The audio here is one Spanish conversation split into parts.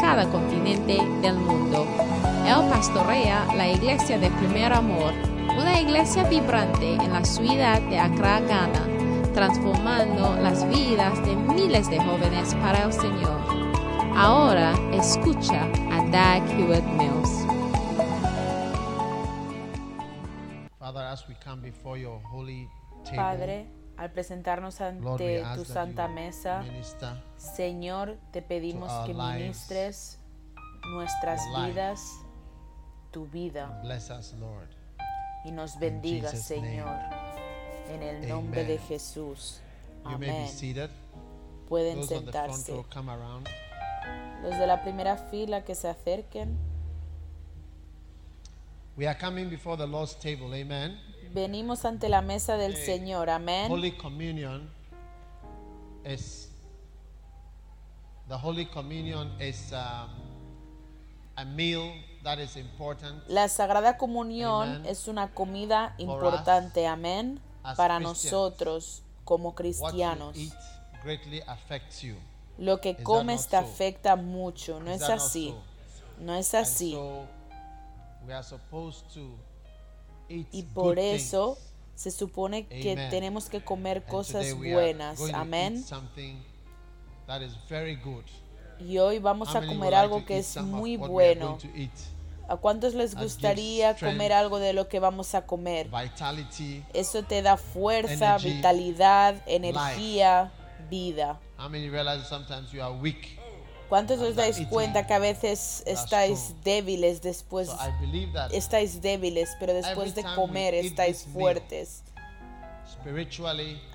cada continente del mundo. Él pastorea la iglesia de Primer Amor, una iglesia vibrante en la ciudad de Accra, Ghana, transformando las vidas de miles de jóvenes para el Señor. Ahora escucha a Dag Hewitt Mills. Father, as we come before your holy table, Padre, al presentarnos ante tu santa mesa, Señor, te pedimos que ministres nuestras vidas, tu vida, bless us, Lord. y nos bendiga, Señor, en el nombre de Amen. Jesús. Amén. Pueden Those sentarse. Los de la primera fila que se acerquen. We are coming before the Lord's table. Amen. Venimos ante la mesa del Señor. Amén. Holy Communion the Holy Communion is um, a meal that is important La Sagrada Comunión Amen. es una comida importante, amén, para nosotros como cristianos. Lo que comes te so? afecta mucho, no es así, no es así. so we are supposed to Y por eso se supone que Amen. tenemos que comer cosas buenas, amén. Y hoy vamos a comer algo que es muy bueno. ¿A cuántos les gustaría comer algo de lo que vamos a comer? Eso te da fuerza, vitalidad, energía, vida. ¿Cuántos os dais cuenta que a veces estáis débiles después estáis débiles, pero después de comer estáis fuertes?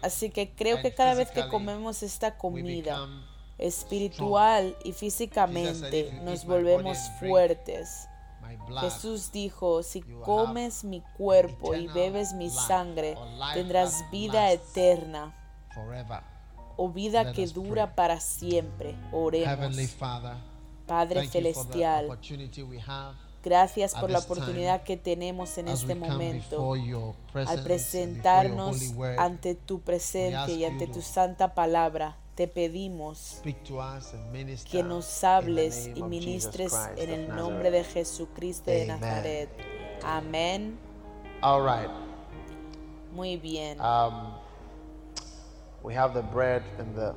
Así que creo que cada vez que comemos esta comida espiritual y físicamente "If you nos volvemos fuertes. Jesús dijo, si comes mi cuerpo y bebes mi sangre, tendrás vida eterna. O vida que dura pray. para siempre. Oremos. Heavenly Father, Padre celestial, gracias por la oportunidad que tenemos en este momento. Al presentarnos ante tu presencia y ante tu santa palabra, te pedimos que nos hables y ministres en el nombre de Jesucristo de. Nazaret. Amén. Muy bien. We have the bread and the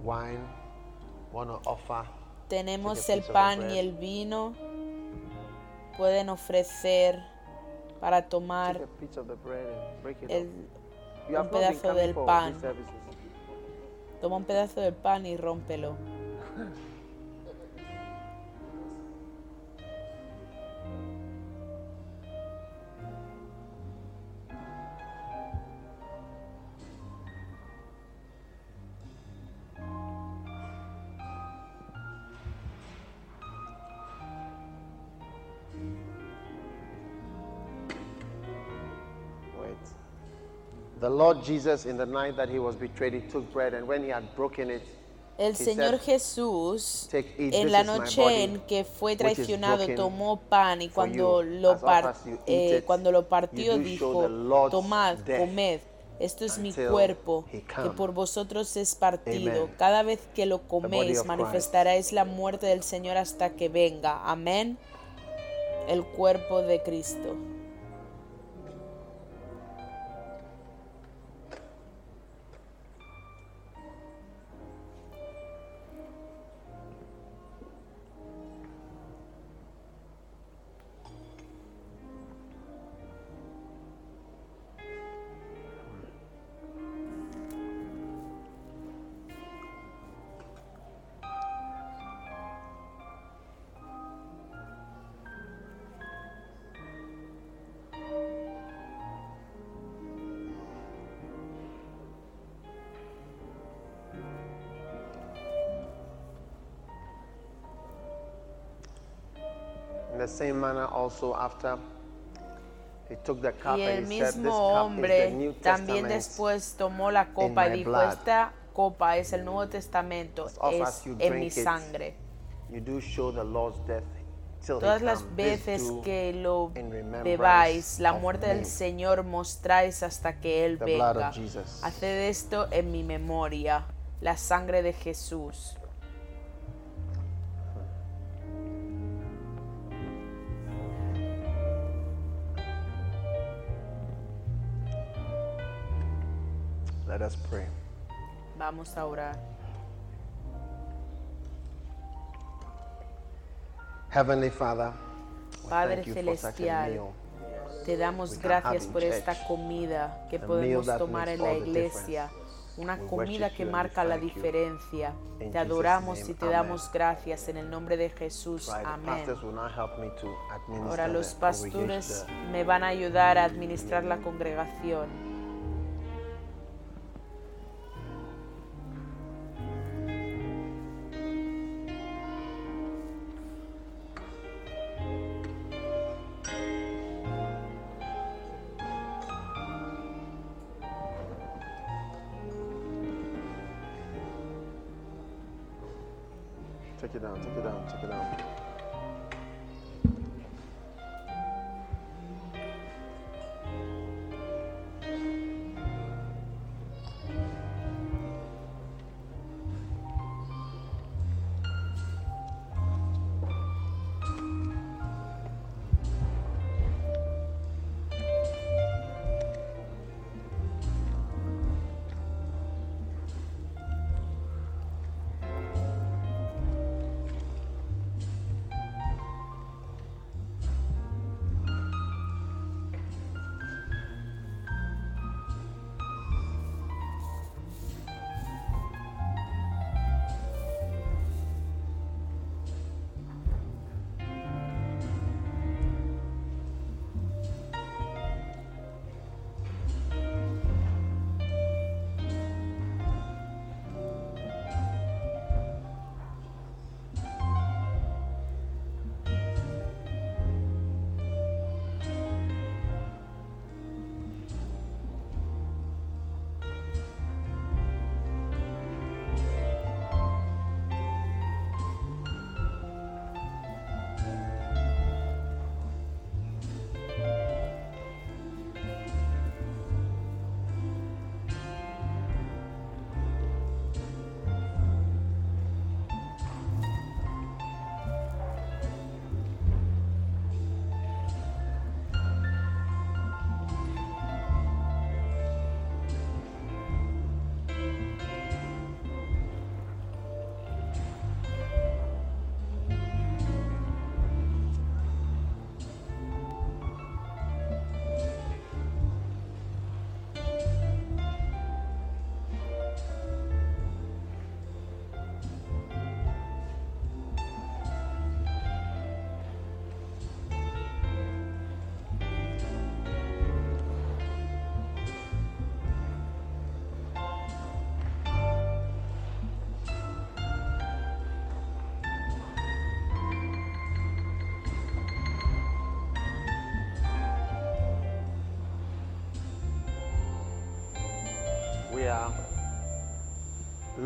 wine. Want to offer? Tenemos el pan y el vino. Pueden ofrecer para tomar el, up. You have un pedazo del pan. toma un pedazo del pan y rómpelo. The Lord Jesus, in the night that he was betrayed, he took bread, and when he had broken it, El Señor Jesús, "Take, eat, en la noche en que fue traicionado, tomó pan y for cuando lo, par- eh, cuando lo partió dijo, tomad, comed, esto es mi cuerpo que come." por vosotros es partido. Cada vez que lo coméis manifestaréis la muerte del Señor hasta que venga. Amén. El cuerpo de Cristo. Same manner, also after he took the cup Y el and he said, "This mismo cup is the hombre New también Testament." después tomó la copa y my dijo, blood. esta copa es el Nuevo Testamento, es as you en mi it, sangre. You do show the Lord's death till Todas las. This veces do que lo in remembrance bebáis, la of muerte me. del Señor mostráis hasta que Él The blood venga. of Jesus. Haced esto en mi memoria, la sangre de Jesús. Us pray. Vamos a orar. Heavenly Father, Padre celestial. Te damos gracias por esta comida que podemos tomar en la iglesia. Una comida que marca la diferencia. Te adoramos y te damos gracias en el nombre de Jesús. Amén. Ahora los pastores me van a ayudar a administrar la congregación.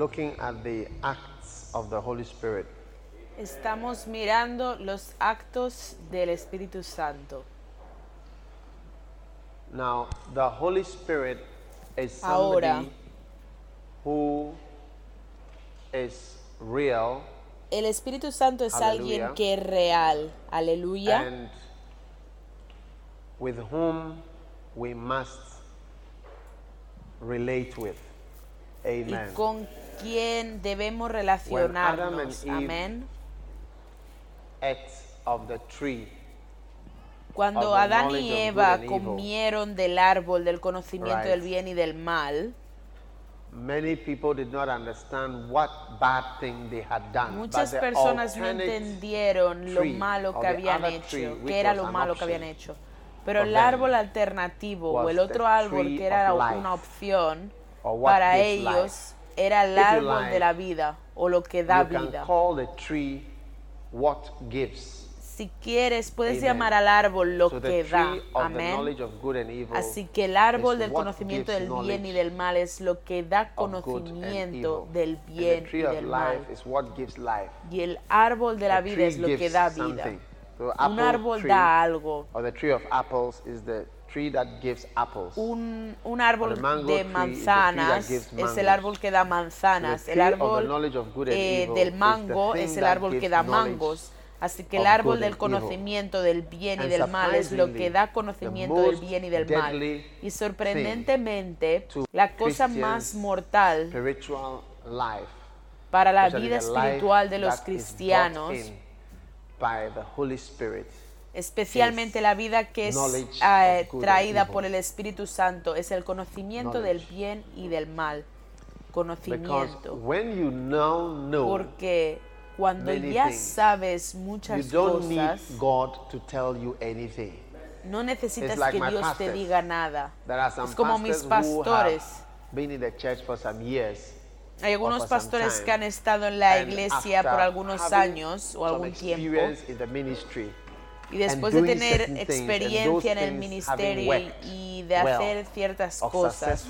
Looking at the acts of the Holy Spirit. Estamos mirando los actos del Espíritu Santo. Now, the Holy Spirit is Ahora. who is real El Espíritu Santo es alguien que es real. Aleluya. and with whom we must relate with. y con quien debemos relacionarnos. Amén. Cuando Adán y Eva comieron del árbol del conocimiento del bien y del mal, Many people did not understand what bad thing they had done. muchas but the personas no entendieron lo malo or que the habían other hecho, que era was lo an malo que option habían hecho. Pero for el árbol alternativo o el otro árbol que era una opción para ellos. Era el árbol like, de la vida o lo que da you can vida. call the tree what gives. Si quieres, puedes Amen. llamar al árbol lo So que da. tree of the Amén. Así que el árbol del conocimiento del bien y del mal es lo que da conocimiento del bien the y tree of del mal. life is what gives life. Y el árbol de la vida es lo que da vida. So Un árbol da algo. or the tree of apples is the tree that gives apples. Un, un árbol de manzanas es el árbol que da manzanas. El árbol eh, del mango es el árbol que da mangos. Así que el árbol del conocimiento del bien y del mal es lo que da conocimiento del bien y del mal. Y sorprendentemente, la cosa más mortal para la vida espiritual de los cristianos especialmente la vida que es eh, and traída por el Espíritu Santo, es el conocimiento del bien y del mal. Conocimiento. when you now know Porque cuando ya sabes you muchas don't need cosas, God to tell you anything. no necesitas que Dios te diga nada. Es como mis pastores. have been in the church for some years. Hay algunos pastores que han estado en la iglesia por algunos años o algún tiempo y después de tener experiencia en el ministerio y- de hacer ciertas cosas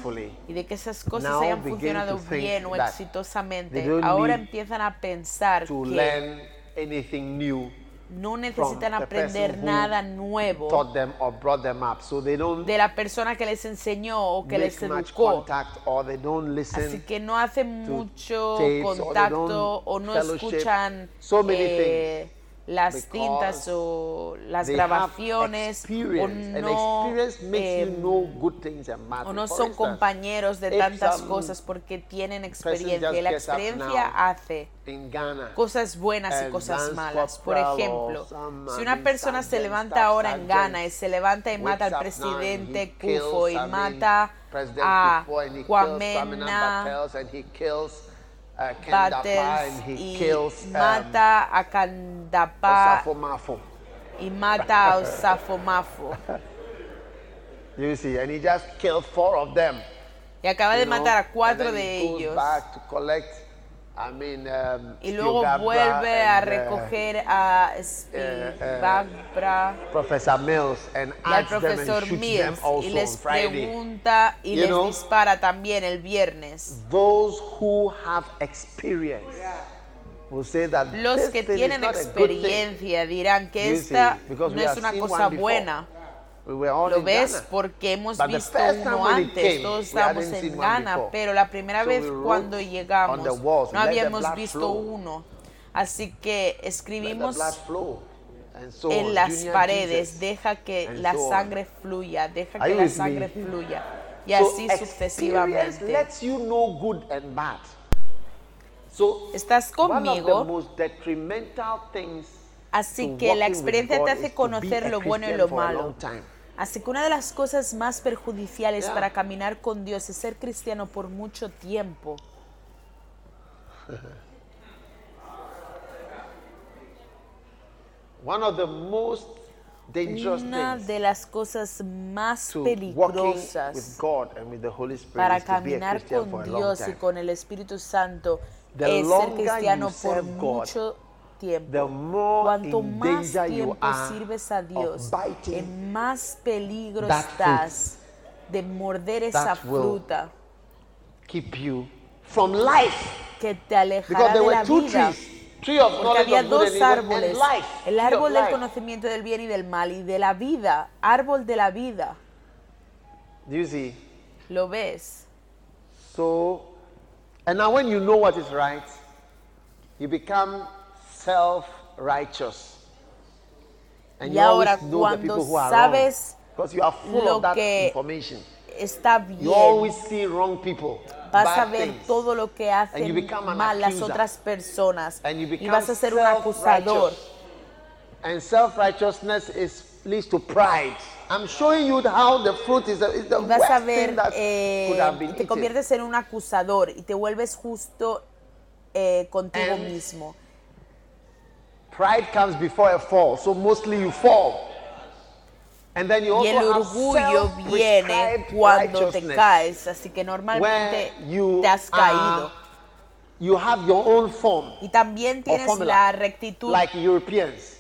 y de que esas cosas hayan funcionado bien o exitosamente, ahora empiezan a pensar que learn anything new no necesitan aprender nada nuevo taught them or brought them up. So they don't de la persona que les enseñó o que les educó. contact or they don't listen Así que no hacen mucho contacto o no escuchan eh, las because cintas o las grabaciones o no, eh, bad o no son compañeros de tantas cosas porque tienen experiencia y la experiencia hace cosas buenas y cosas malas. Por ejemplo, si una persona se levanta ahora en Ghana y se levanta y mata al presidente Kufo y mata a Kwame uh, Ken Dapa Battles and he kills um, mata a Kandapa Osafo Mafo. y mata Osafomafo. You see, and he just killed four of them. Y acaba de know, matar a and cuatro de he ellos. back to collect, I mean, um, Y luego vuelve a uh, recoger a eh, Spilbabra Professor Mills and y al asks them and profesor them Mills y les pregunta y You les know? dispara también el viernes. Those who have experience will say that Los que tienen experiencia dirán que esta see, no es una cosa before. We all Lo ves Ghana. porque hemos But visto uno antes, came, todos estábamos seen en Ghana, pero la primera So vez cuando llegamos walls, no "Let the habíamos visto flow". uno. Así que escribimos so en las Junior paredes, Jesus. deja que la so sangre fluya, deja Are que la me? sangre fluya. Y So así sucesivamente. lets you know good and bad. So ¿Estás conmigo? Así que la experiencia te hace conocer lo bueno y lo malo. Así que una de las cosas más perjudiciales para caminar con Dios es ser cristiano por mucho tiempo. One of the most dangerous Una de las cosas más walking with peligrosas God and with the Holy Spirit para caminar con Dios y con el Espíritu Santo The es ser cristiano por mucho tiempo. The more Cuanto in más danger you tiempo are sirves a Dios, en más peligro that estás de morder esa fruta Keep you from life. que te alejará there de la vida. trees. Tree of Porque había dos árboles, life. el Tree of árbol del life. conocimiento del bien y del mal y de la vida, árbol de la vida. You see? ¿Lo ves? So, and now when you know what is right, you become self-righteous. And Y you ahora, cuando people who are sabes wrong. Because you are full lo of that que information. Está You always bien. see wrong people. Vas a ver things. todo lo que hacen mal las otras personas. And you Y become vas a ser un acusador. And self-righteousness is leads to pride. I'm showing you how the fruit is the, is the vas a ver, thing that eh, te eaten. conviertes en un acusador y te vuelves justo eh, contigo And mismo. Pride comes before a fall, so mostly you fall. And then you Y el also have orgullo viene cuando te caes, así que normalmente you te has caído. are- you have your own form Y también tienes formula, la rectitud like Europeans.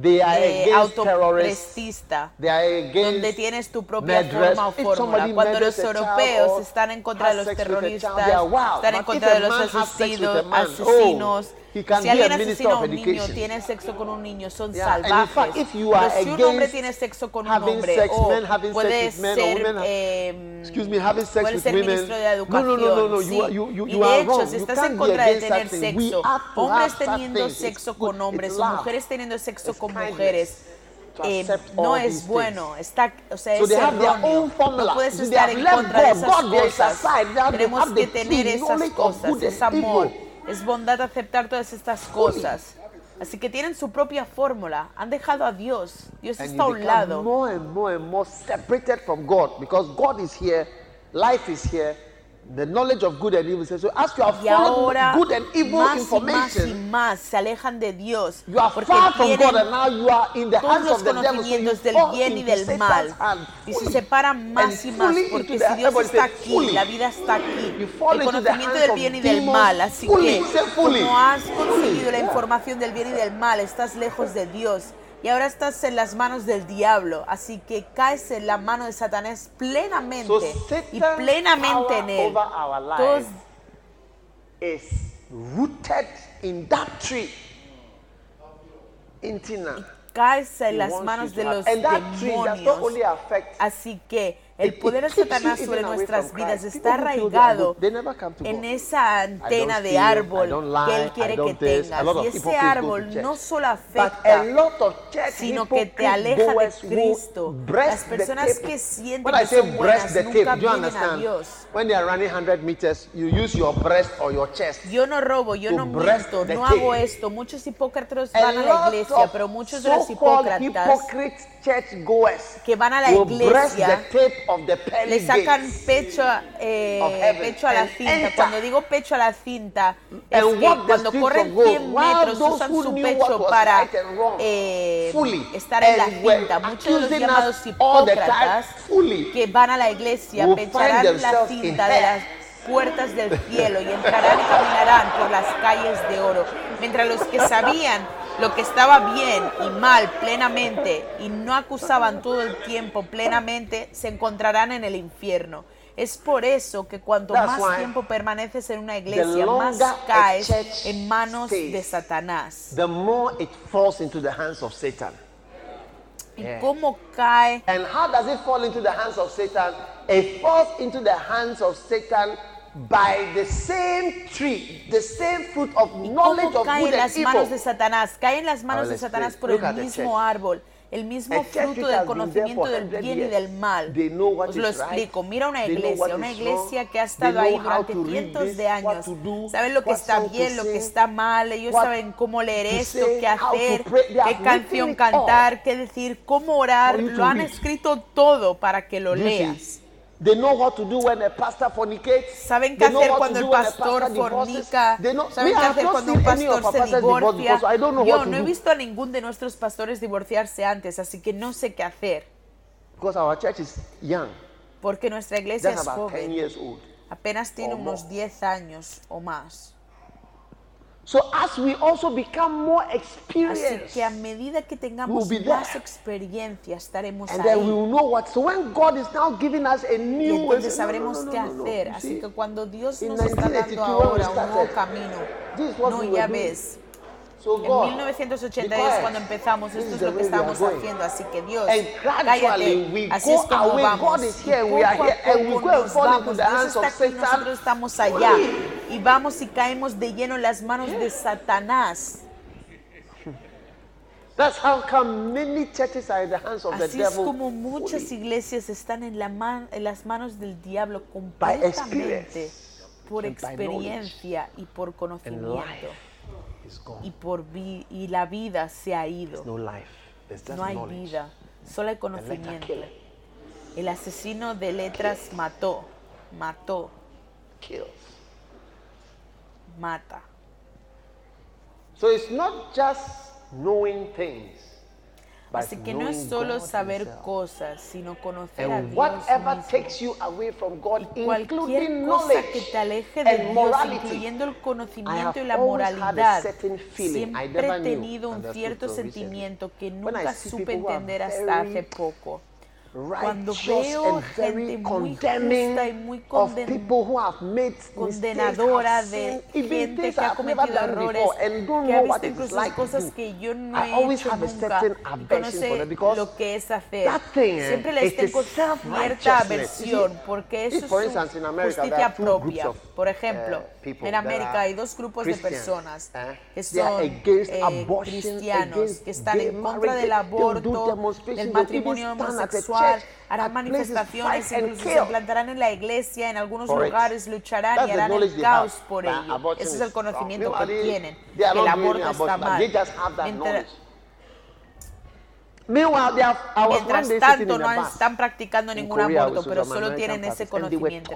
They are terrorists. autoprestista, They are donde against tienes tu propia forma o fórmula. Cuando los europeos están en contra de los child, terroristas, they are, wow. están en contra de los asesinos, asesinos. He can si alguien asesina a un niño, tiene sexo con un niño, son Yeah, salvajes. fact, if you are Pero si un hombre tiene sexo con un hombre, sex, o men sex puede ser, women eh, Excuse me, having sex puede with ser women. ministro de educación. no, no, no, no. sí. You you, you, y de hecho, si estás en contra de tener sexo, hombres teniendo sexo good. con hombres o mujeres teniendo sexo con mujeres, eh, no es bueno. Está, o sea, So es erróneo. No puedes estar en contra de esas cosas. Tenemos que tener esas cosas, good es and amor. Es bondad aceptar todas estas cosas. Así que tienen su propia fórmula. Han dejado a Dios. Dios And está a un lado. more and more and more separated from God because God is here, life is here, the knowledge of good and evil. So as you are Y ahora good and evil más y más y information, más se alejan de Dios you are porque far from God and now you are in the hands of the devil. So del bien y del mal hand y se separan más y más porque si Dios está aquí, fully. la vida está aquí, You fall el conocimiento del bien y del mal, así fully. que fully. como has conseguido la información del bien y del mal, estás lejos de Dios y ahora estás en las manos del diablo, así que caes en la mano de Satanás plenamente So y plenamente en él. Todos is rooted in that tree. Intina. caes en He las manos de los And that tree does not demonios. only affect Así que el poder de Satanás sobre nuestras vidas está arraigado en esa antena de árbol que Él quiere que tengas. Y ese árbol no solo afecta, sino que te aleja de Cristo. Las personas que sienten que say son breast buenas nunca vienen a? Dios. When they are running 100 meters, you use your breast or your chest. Yo no robo, yo no miento, no hago esto. Muchos hipócratas A van a la iglesia, pero muchos de los so-called que van a la iglesia le sacan pecho, eh, pecho a la cinta. Cuando digo pecho a la cinta, es que cuando corren of gold, 100 while metros usan su pecho para eh, estar en la cinta. Muchos de los llamados hipócratas que van a la iglesia pecharán la cinta de las puertas del cielo y entrarán y caminarán por las calles de oro. Mientras los que sabían lo que estaba bien y mal plenamente y no acusaban todo el tiempo plenamente, se encontrarán en el infierno. Es por eso que cuanto That's más tiempo permaneces en una iglesia, más caes en manos de Satanás. the more it falls into the hands of Satan. ¿Y Yeah. cómo cae? And how does it fall into the hands of Satan? It falls into the hands of Satan by the same tree, the same fruit of knowledge ¿Cómo of cae en good and las manos de. Satanás? Cae en las manos de Satanás por Look el mismo árbol, el mismo A fruto del conocimiento del 100 bien y del mal. They know what Os lo explico. Mira una iglesia, una iglesia que ha estado ahí durante cientos de años. Saben lo que está bien, lo que está mal. Ellos saben cómo leer to esto, qué hacer, qué canción cantar, qué decir, cómo orar. Lo han escrito todo para que lo leas. They know what to do when a pastor fornicates. Saben qué hacer cuando do el pastor fornica. Know- Saben qué hacer cuando un pastor our se divorcia. Yo no he do. visto a ningún de nuestros pastores divorciarse antes, así que no sé qué hacer. Because our church is young, Porque nuestra iglesia just es about 10 joven. Apenas tiene unos more. 10 años o más. So as we also become more Así experienced, que a medida que tengamos We'll más there. experiencia, estaremos and then we ahí. will know what. So when God is now giving us a Y new, entonces no, sabremos no, no, qué no, no, hacer. Así que cuando Dios nos está 1982 dando ahora un nuevo camino, no, ya ves. En God, 1982 be quiet. cuando empezamos, esto es lo the que estamos haciendo, así que Dios, cállate, así es como vamos. Y poco a we poco nos vamos. the Dios está aquí, nosotros estamos allá y vamos y caemos de lleno en las manos de Satanás. That's how come many churches are in the hands of the Así es devil. como muchas iglesias están en, la man- en las manos del diablo completamente por experiencia y por conocimiento. Y, por vi- y la vida se ha ido. no life. No hay knowledge. vida, solo hay conocimiento. El asesino de letras mató, mató, kills. mata. So it's not just knowing things. Así que no es solo saber cosas, sino conocer a Dios whatever. Takes you away from God, y cualquier cosa que te aleje de Dios, incluyendo el conocimiento y la moralidad, siempre he tenido un cierto sentimiento que nunca supe entender hasta hace poco. Cuando veo gente muy justa y muy conden condenadora de gente que ha cometido errores, que ha visto incluso cosas que yo no he hecho nunca. y conoce lo que es hacer. Siempre les tengo cierta aversión porque eso es justicia propia. Por ejemplo, en América hay dos grupos de personas que son eh, cristianos, que están en contra del aborto, del matrimonio homosexual, harán manifestaciones, se plantarán en la iglesia, en algunos lugares lucharán y harán el caos por ello. Ese es el conocimiento que tienen, que el aborto está mal. Mientras tanto, no están practicando ningún aborto, pero solo tienen ese conocimiento.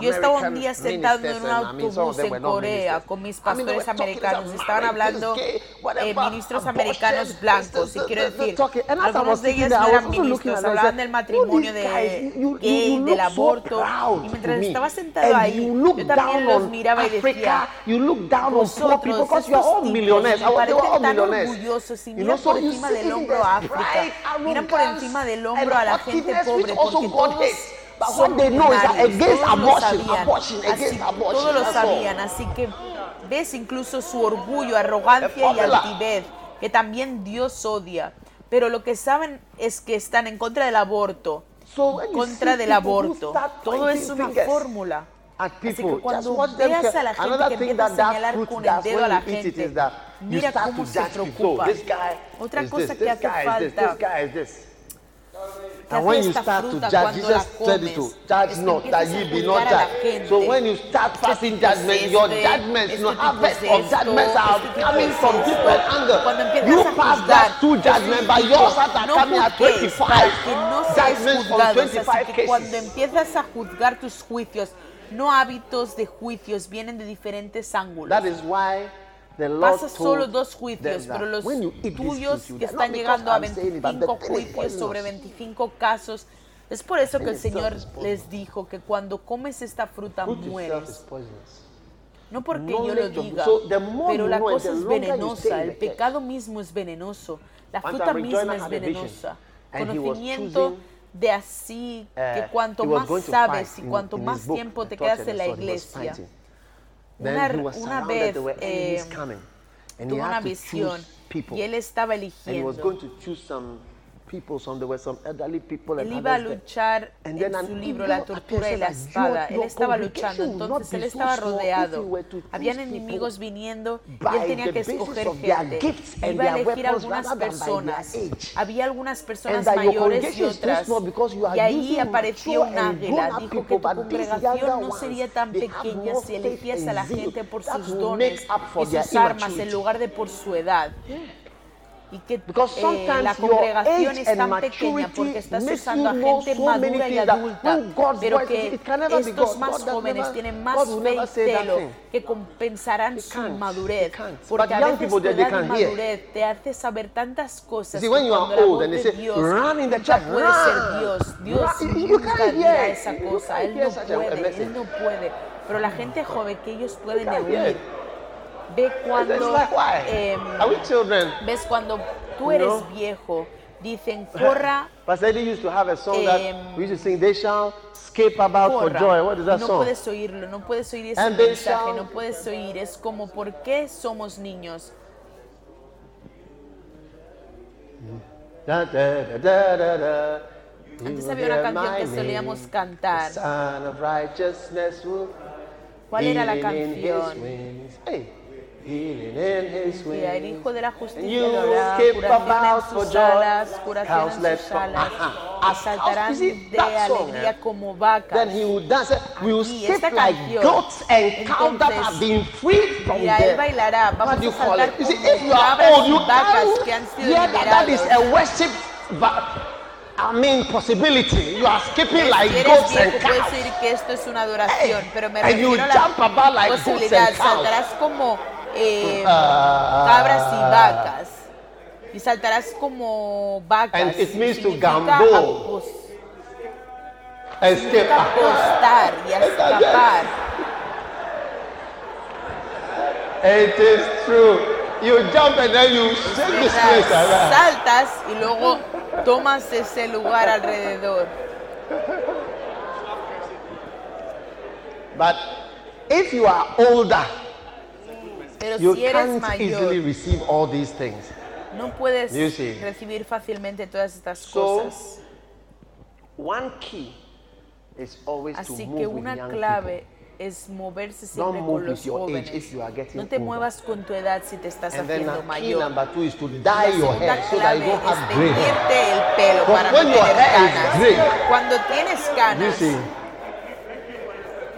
Yo estaba un día sentado en un autobús en Corea con mis pastores americanos. Estaban hablando eh, ministros americanos blancos. Y quiero decir, algunos de ellos eran ministros, hablaban del matrimonio de del aborto. Y mientras estaba sentado ahí, yo también los miraba y decía, vosotros, parecen tan orgullosos y por encima del hombro a África, miran por encima del hombro a la gente pobre, But what they know is that against abortion, abortion, against abortion. Todos lo sabían, así que ves incluso su orgullo, arrogancia y altivez, que también Dios odia. Pero lo que saben es que están en contra del aborto. So contra del aborto. Todo es una fórmula. Así que cuando veas a la gente que empieza a señalar con el dedo a la gente, mira cómo se preocupa. Otra cosa que hace falta And when you start to judge, Jesus said it to judge not, that ye be not judged. So when you start passing judgment, your judgments, your of judgments are coming from different angles. You pass that two judgments, but yours are coming at 25. Judgments from 25 cases. Cuando empiezas a juzgar tus juicios, no hábitos de juicios, vienen de diferentes ángulos. That is why Pasa solo dos juicios, pero los tuyos que están llegando a 25 juicios sobre 25 casos. Es por eso que el Señor les dijo que cuando comes esta fruta mueres. No porque yo lo diga, pero la cosa es venenosa, el pecado mismo es venenoso, la fruta misma es venenosa. Conocimiento de así que cuanto más sabes y cuanto más tiempo te quedas en la iglesia una, una vez eh, tuvo una visión y él estaba eligiendo people some elderly people él iba a luchar en su libro La tortura y la espada. Él estaba luchando, entonces él estaba rodeado. Habían enemigos viniendo y él tenía que escoger gente. Iba a elegir algunas personas. Había algunas personas mayores y otras. Y ahí apareció un águila. Dijo que tu congregación no sería tan pequeña si elegías a la gente por sus dones y sus armas en lugar de por su edad y que eh, la congregación es tan pequeña porque estás usando a gente madura y adulta, pero que estos más jóvenes tienen más fe y celo que compensarán su madurez, porque a veces tu madurez te hace saber tantas cosas que cuando la voz de Dios nunca puede ser Dios, Dios nunca dirá esa cosa, Él no puede, Él no puede, pero la gente joven que ellos pueden oír, ve cuando... Eh, ves cuando tú eres viejo, dicen, corra... Pastor Eddie used to have a song that em, we used to sing, they shall skip about for joy. What is that no song? puedes oírlo, no puedes oír ese And mensaje, no puedes oír. Es como, ¿por qué somos niños? Da, da, da, Antes había una canción que solíamos cantar. ¿Cuál era la canción? Hey. Y al Hijo de la Justicia lo hará, curación en sus alas, curación en sus alas, saltarán de alegría como vacas. Aquí, esta canción, entonces, y ahí bailará, vamos a saltar como vacas que han sido. I mean possibility. You are skipping like si goats viejo, and cows. Puedes decir que esto es una adoración, hey, pero me refiero a la like. Saltarás como eh, Ah. cabras y vacas. Y saltarás como vacas. And it means to gamble. significa apostar y escapar. It is true. You jump and then you shake this place around. Saltas y luego tomas ese lugar alrededor. But if you are older, Pero you si eres can't easily mayor, receive all these things. no puedes You see. recibir fácilmente todas estas So, cosas. One key is always to Así move que with una young clave es moverse Don't siempre move con with los your age jóvenes. if you are getting No te older. muevas con tu edad si te estás people. And then haciendo key mayor. number two is to dye La your segunda hair so that you clave don't es have gray hair. teñirte el pelo But para when no your tener hair is canas. Cuando tienes You canas, see,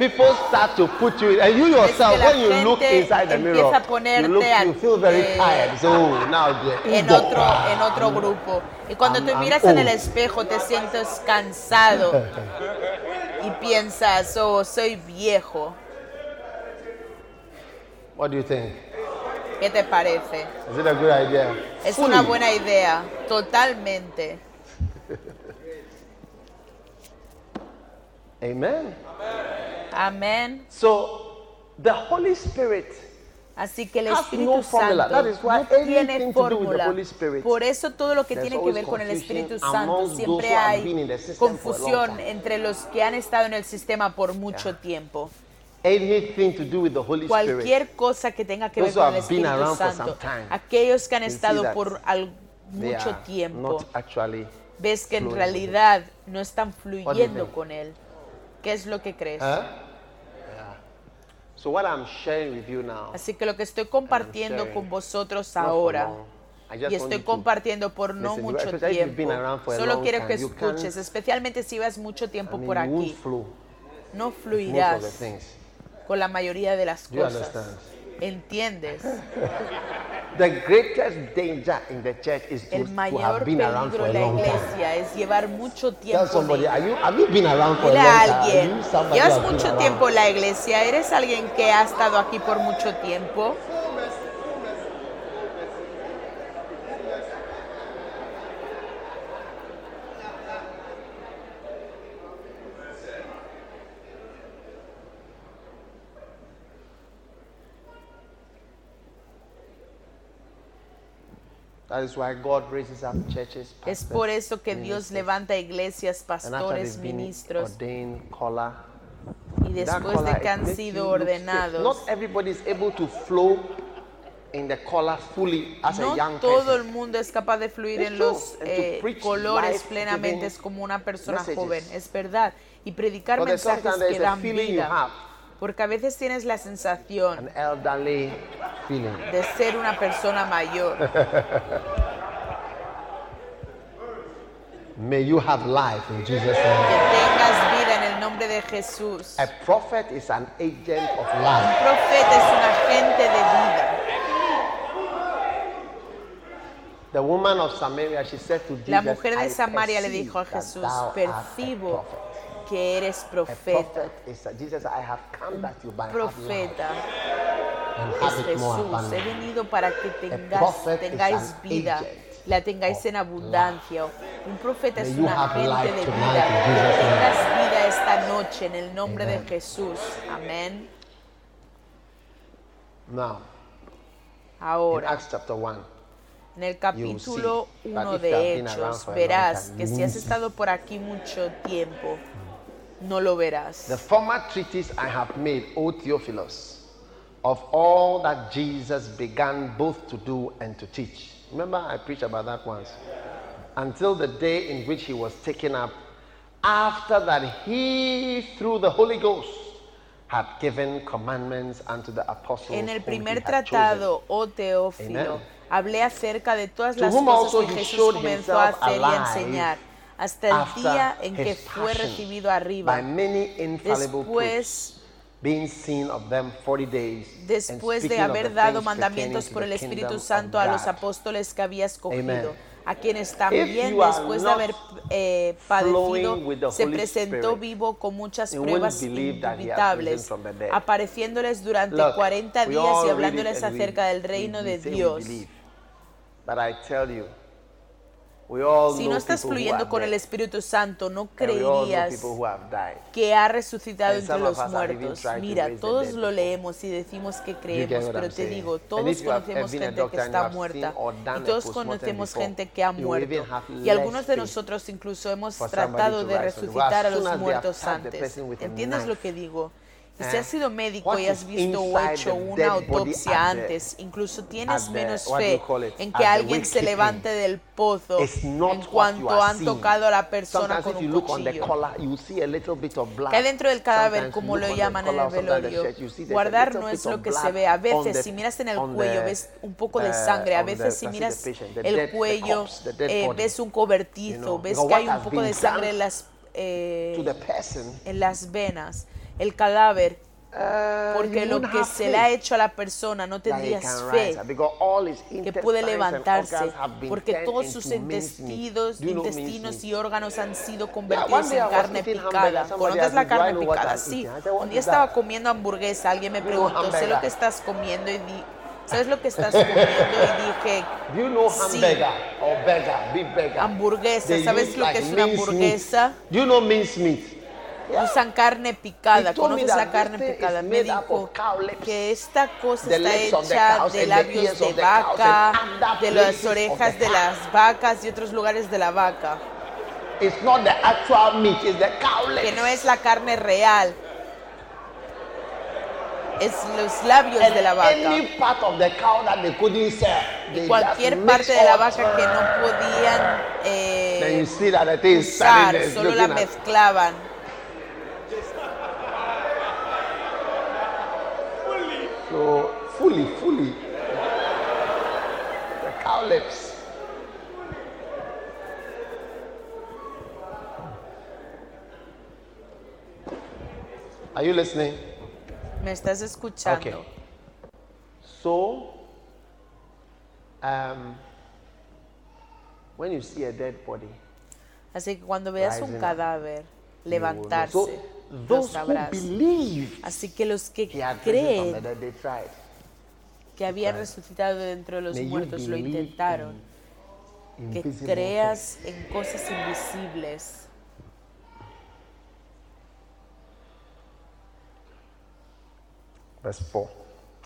people start to put you in, and you yourself, when you look inside the mirror, you look, you feel very eh, tired. So now en otro, en otro grupo. Y cuando I'm- te I'm miras en el espejo te sientes cansado y piensas, oh, soy viejo. What do you think? ¿Qué te parece? Is it a good idea? Es Fully. una buena idea, totalmente. Amen. Amén. So the Holy Spirit Así que el Espíritu no. Santo no tiene anything to do with the fórmula. Holy Spirit, Por eso todo lo que there's tiene que ver con el confusion Espíritu Santo siempre who have been in hay the system for a long confusión time. entre los que han estado en el sistema por mucho tiempo. anything to do with the Holy Spirit. Cualquier cosa que tenga que ver Those con el Espíritu Santo, time, aquellos que han estado por mucho tiempo, ves que en realidad no están fluyendo con él. ¿Qué es lo que crees? Yeah. So what I'm sharing with you now. Así que lo que estoy compartiendo sharing, con vosotros ahora. I y estoy compartiendo por no listen, mucho tiempo. Solo quiero time, que escuches, especialmente si vas mucho I tiempo mean, por aquí. flow No fluirás con la mayoría de las cosas. ¿Entiendes? The greatest danger in the church is to, El to have mayor been around for peligro a en la long time. iglesia es llevar mucho Tell tiempo. somebody, de- are you, have you been around for a Dile long a time? Are alguien, you somebody who llevas has been mucho around? tiempo en la iglesia, eres alguien que ha estado aquí por mucho tiempo. That is why God raises up churches, Es pastors, por eso que Dios levanta iglesias, pastores, ministros ordained, collar, y después de que han sido ordenados. Not everybody is able to flow in the fully as a No young todo el mundo es capaz de fluir en los eh, colores plenamente es como una persona messages. joven, es verdad. Y predicar But mensajes que a dan vida. Porque a veces tienes la sensación An elderly feeling. de ser una persona mayor. May you have life in Jesus' Que name. tengas vida en el nombre de Jesús. A prophet is an agent of Un life. profeta es un agente de vida. The woman of Samaria, she said to Jesus, La mujer "I de Samaria le dijo a Jesús, percibo prophet." Que eres profeta. Profeta es Jesús. He venido para que tengas, tengáis vida, la tengáis en abundancia. Un profeta es un agente de vida. Que tengas vida esta noche en el nombre de Jesús. Amén. Ahora, Acts chapter 1, en el capítulo see that 1 if you have de Hechos, verás que si has estado por aquí mucho tiempo, no lo verás. the former treatise I have made, O Theophilus, of all that Jesus began both to do and to teach. Remember, I preached about that once. Until the day in which he was taken up, after that he, through the Holy Ghost, had given commandments unto the apostles. En el primer tratado, oh Teófilo, Amen. hablé acerca de todas To las cosas que Jesús comenzó a hacer y enseñar, hasta el día en que fue recibido arriba. by many infallible Después, being seen of them 40 days, después de haber dado mandamientos por el Espíritu Santo a los apóstoles que había escogido, a quienes también después de haber eh, padecido se presentó vivo con muchas pruebas indubitables, apareciéndoles durante Look, 40 we días y hablándoles acerca del reino we de Dios. believe. But I tell you, we all Si no estás fluyendo con el Espíritu Santo, no creerías que ha resucitado entre los muertos. Mira, todos lo leemos y decimos que creemos, pero te digo, todos conocemos gente que está muerta y todos conocemos gente que ha muerto. Y algunos de nosotros incluso hemos tratado de resucitar a los muertos antes. ¿Entiendes lo que digo? Y eh, si has sido médico y has is visto o hecho una autopsia antes, incluso tienes menos fe en que alguien se levante del pozo en cuanto han tocado a la persona Sometimes con un cuchillo. Que dentro del cadáver, Sometimes como lo llaman en el velorio. Guardar no es lo que se ve. A veces, the- si miras en el cuello, ves un poco de sangre. A veces, si miras el cuello, eh, ves un cobertizo. Ves que hay un poco de sangre done en las, eh, en las venas. El cadáver, uh, porque lo que se le ha hecho a la persona no tendrías fe que puede levantarse porque todos sus mincemeat. intestinos, intestinos mincemeat? y órganos han sido convertidos en carne picada. ¿Conoces la me, "Do I carne picada? Sí. Un día estaba that?" comiendo hamburguesa, alguien me preguntó, sé lo que estás comiendo y di, ¿sabes lo que estás comiendo? Y dije, you know Sí. Hamburguesa, ¿sabes lo que es una hamburguesa? you know mince usan carne picada. ¿Conoces la carne is picada? Me dijo que esta cosa está hecha de labios de vaca, de las orejas de las vacas y otros lugares de la vaca. It's not the actual meat, it's the cow. Que no es la carne real. Es los labios and de la vaca. any part of the cow that they couldn't sell, they Y cualquier just parte de la vaca que no podían eh, usar, solo la mezclaban. So fully, fully. The cow lips. Are you listening? ¿Me estás escuchando? Okay. So, um, when you see a dead body, Así que cuando veas un cadáver levantarse, So, those who sabrás. believe Así que los que creen. Que había resucitado dentro de los muertos lo intentaron. in Que creas en cosas invisibles. things. Verse 4.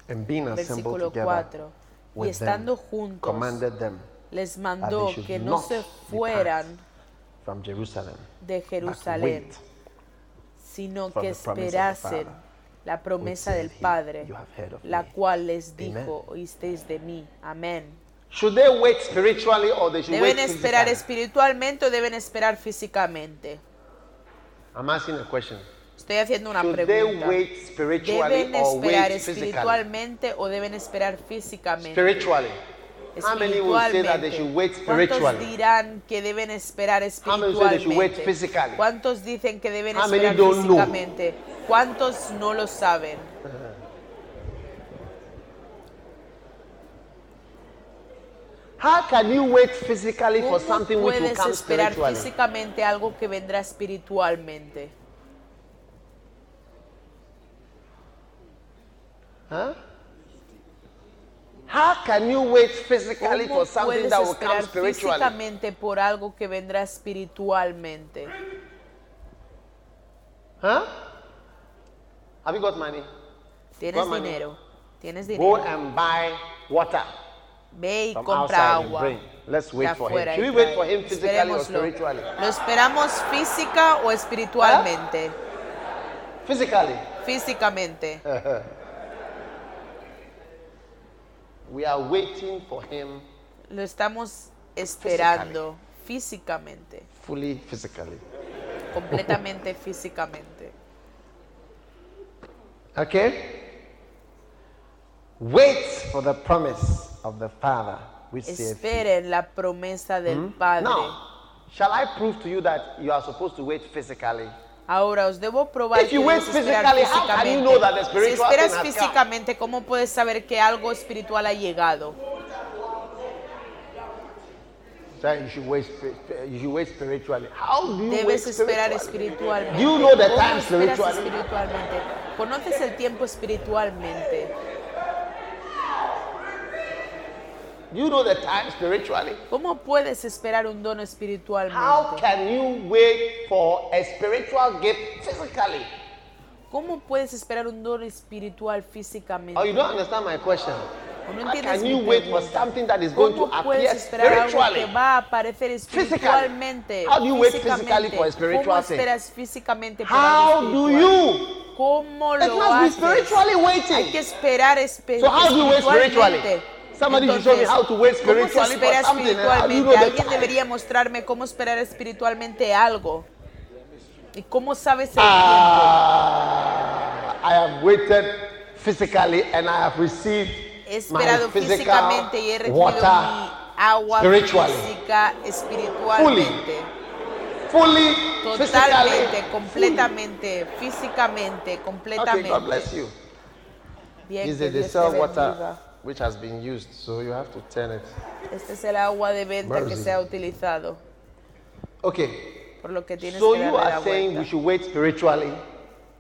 And being assembled Versículo together 4. Y estando juntos, les mandó que no se fueran de Jerusalén, sino que esperasen la promesa del Padre, "You have heard of la me." cual les Amen. dijo, oísteis de mí. Amén. Should they wait spiritually or they should ¿Deben wait esperar physically? espiritualmente o deben esperar físicamente? I'm asking a question. Estoy haciendo una pregunta. wait spiritually ¿Deben or esperar espiritualmente o deben esperar físicamente? Spiritually. How many will say that they should wait ¿Cuántos spiritually? dirán que deben esperar espiritualmente? ¿Cuántos dicen que deben esperar físicamente? ¿Cuántos no lo saben? How can you wait physically for ¿Cómo something which will come esperar spiritually? físicamente algo que vendrá espiritualmente? Huh? How can you wait physically ¿Cómo for something that will come spiritually? físicamente por algo que vendrá espiritualmente? Huh? Have you got money? ¿Tienes Come on. dinero? ¿Tienes Go dinero? and buy water Ve y from compra agua. bring. Let's wait for him. Should we wait for him physically or spiritually? ¿Lo esperamos física o espiritualmente? Physically. Físicamente. We are waiting for him Lo estamos esperando físicamente, fully physically. completamente físicamente. Okay? Wait for the promise of the Father which Esperen la promesa del Padre. Now, shall I prove to you that you are supposed to wait physically? Ahora os debo probar If que you wait physically, how can you físicamente. know that the Si spiritual esperas físicamente, ¿cómo puedes saber que algo espiritual ha llegado? So you should wait, spi- you should wait spiritually. How do you wait Debes esperar espiritualmente. Do you know the ¿Cómo time spiritually? espiritualmente? ¿Conoces el tiempo espiritualmente? You know the time spiritually. ¿Cómo puedes esperar un don How espiritualmente? can you wait for a spiritual gift physically? ¿Cómo puedes esperar un don espiritual Oh, you físicamente? don't understand my question. ¿O no entiendes mi you wait for pregunta? something that is going to ¿Cómo puedes appear esperar algo que spiritually? va a aparecer espiritualmente? How do you wait physically físicamente? for a spiritual ¿Cómo esperas físicamente por How algo do espiritual? you? ¿Cómo lo must be haces? spiritually Hay que waiting. esperar espe- So how do you wait spiritually? espiritualmente. Somebody should show me Entonces, how to wait ¿Cómo se spiritually for espera you espiritualmente? Alguien debería mostrarme cómo esperar espiritualmente algo. ¿Y cómo sabes el tiempo? Ah, I have waited physically and I have received He esperado físicamente y he recibido mi agua física espiritualmente. fully, Totalmente, completamente, físicamente, Okay, completamente. God bless you. Bien, que is the sell water which has been used, so you have to turn it. Este es el agua de venta que Mercy. se ha utilizado, Okay, por lo que tienes so que you are saying we should wait spiritually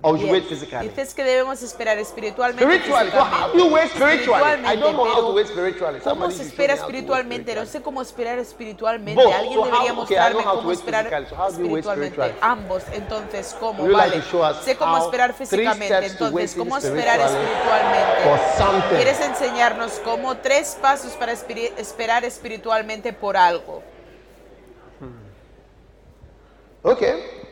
or we should Bien. wait physically? Dices que debemos esperar espiritualmente. Spiritually, so how do you wait spiritually? I don't know how to wait spiritually. ¿Cómo se espera espiritualmente? No sé cómo esperar espiritualmente. Both. Alguien So debería how- okay, mostrarme cómo esperar. So you espiritualmente. Ambos. Entonces, ¿cómo? Would you like Vale. us Sé cómo esperar físicamente. Entonces, ¿cómo esperar espiritualmente? ¿Quieres enseñarnos cómo tres pasos para esperar espiritualmente por algo? Okay.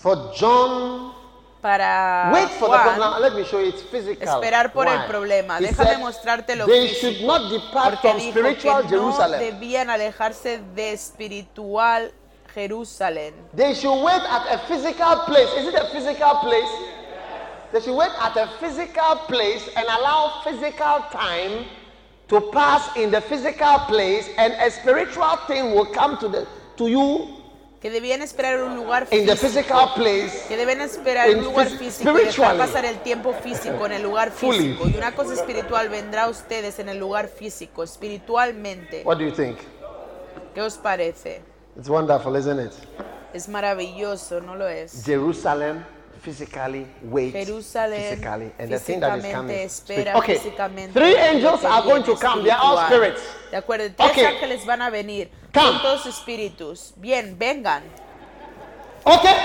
For John, Para wait for the problem. Let me show you it's physical. esperar por el problema. He Déjame said, mostrártelo They físico, should not depart from dijo spiritual que no Jerusalem. debían alejarse de espiritual Jerusalén. They should wait at a physical place. Is it a physical place? They should wait at a physical place and allow physical time to pass in the physical place, and a spiritual thing will come to the to you Que debían esperar un lugar físico. place. Que deben esperar un lugar físico y dejar pasar el tiempo físico en el lugar Fully. físico. Y una cosa espiritual vendrá a ustedes en el lugar físico, espiritualmente. What do you think? ¿Qué os parece? It's wonderful, isn't it? Es maravilloso, ¿no lo es? Jerusalem physically waits Jerusalén physically, and the thing that is coming. espera Okay, three angels are going to come. They are all spirits. De acuerdo, tres Okay. ángeles van a venir. Come. Todos espíritus. Bien, vengan. Okay,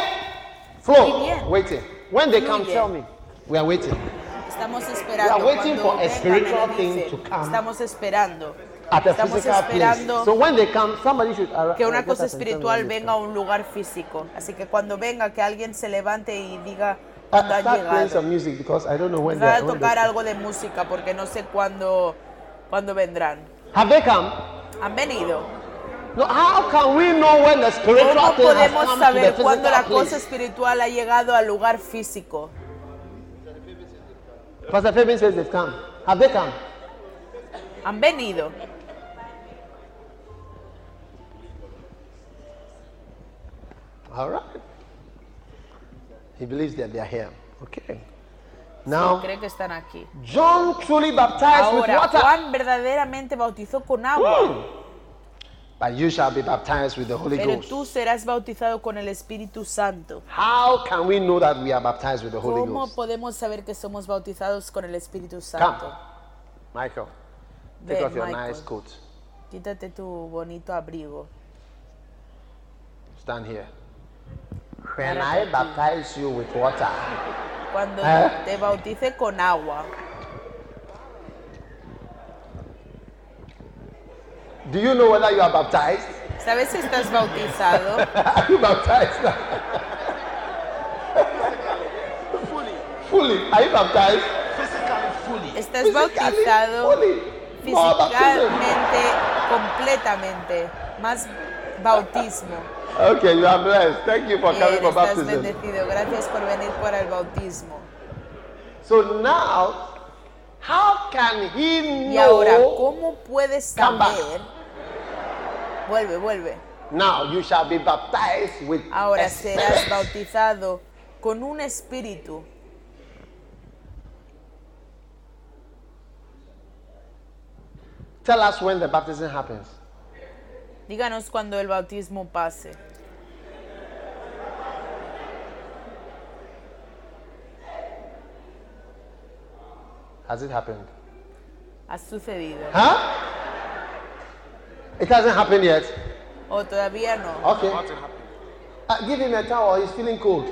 flow. Waiting. When they come, tell me. We are waiting. Estamos esperando. We are waiting Cuando for a vengan, spiritual me thing dicen. to come Estamos esperando. Estamos esperando So when they come, somebody should arrive. que una cosa espiritual venga a un lugar físico. Así que cuando venga, que alguien se levante y diga cuándo ha llegado. Va a tocar algo de música porque no sé cuándo, cuándo vendrán. Have they come? Han venido. No. How can we know when the spiritual ¿Cómo has podemos the saber cuándo la cosa espiritual ha llegado al lugar físico? Pastor Fabian says they've come. Have they come? Han venido. All right. He believes that they are here. Okay. Sí, Now, cree que están aquí. John truly baptized with water. Juan verdaderamente bautizó con agua, But you shall be baptized with the Holy pero Ghost. tú serás bautizado con el Espíritu Santo. How can we know that we are baptized with the Holy ¿Cómo Ghost? podemos saber que somos bautizados con el Espíritu Come, Santo? Michael. Take Ven, off your Michael. nice coat. Quítate tu bonito abrigo. Stand here. When I baptize you with water, Cuando ¿Eh? te bautice con agua, do you know whether you are baptized? ¿sabes si estás bautizado? are you baptized? fully. Fully. Are you baptized? ¿Estás Physically, bautizado fully. More baptism. físicamente, completamente? Más bautismo. Okay, you are blessed. Thank you for coming for baptism. bendecido. Gracias por venir para el bautismo. So now, how can he Y ahora, know? ¿cómo puedes saber? Vuelve, vuelve. Now you shall be baptized with Ahora serás bautizado con un espíritu. Tell us when the baptism happens. Díganos cuando el bautismo pase. Has it happened? Ha sucedido. Huh? It hasn't happened yet. ¿O todavía no? Okay. Uh, give him a towel. He's feeling cold.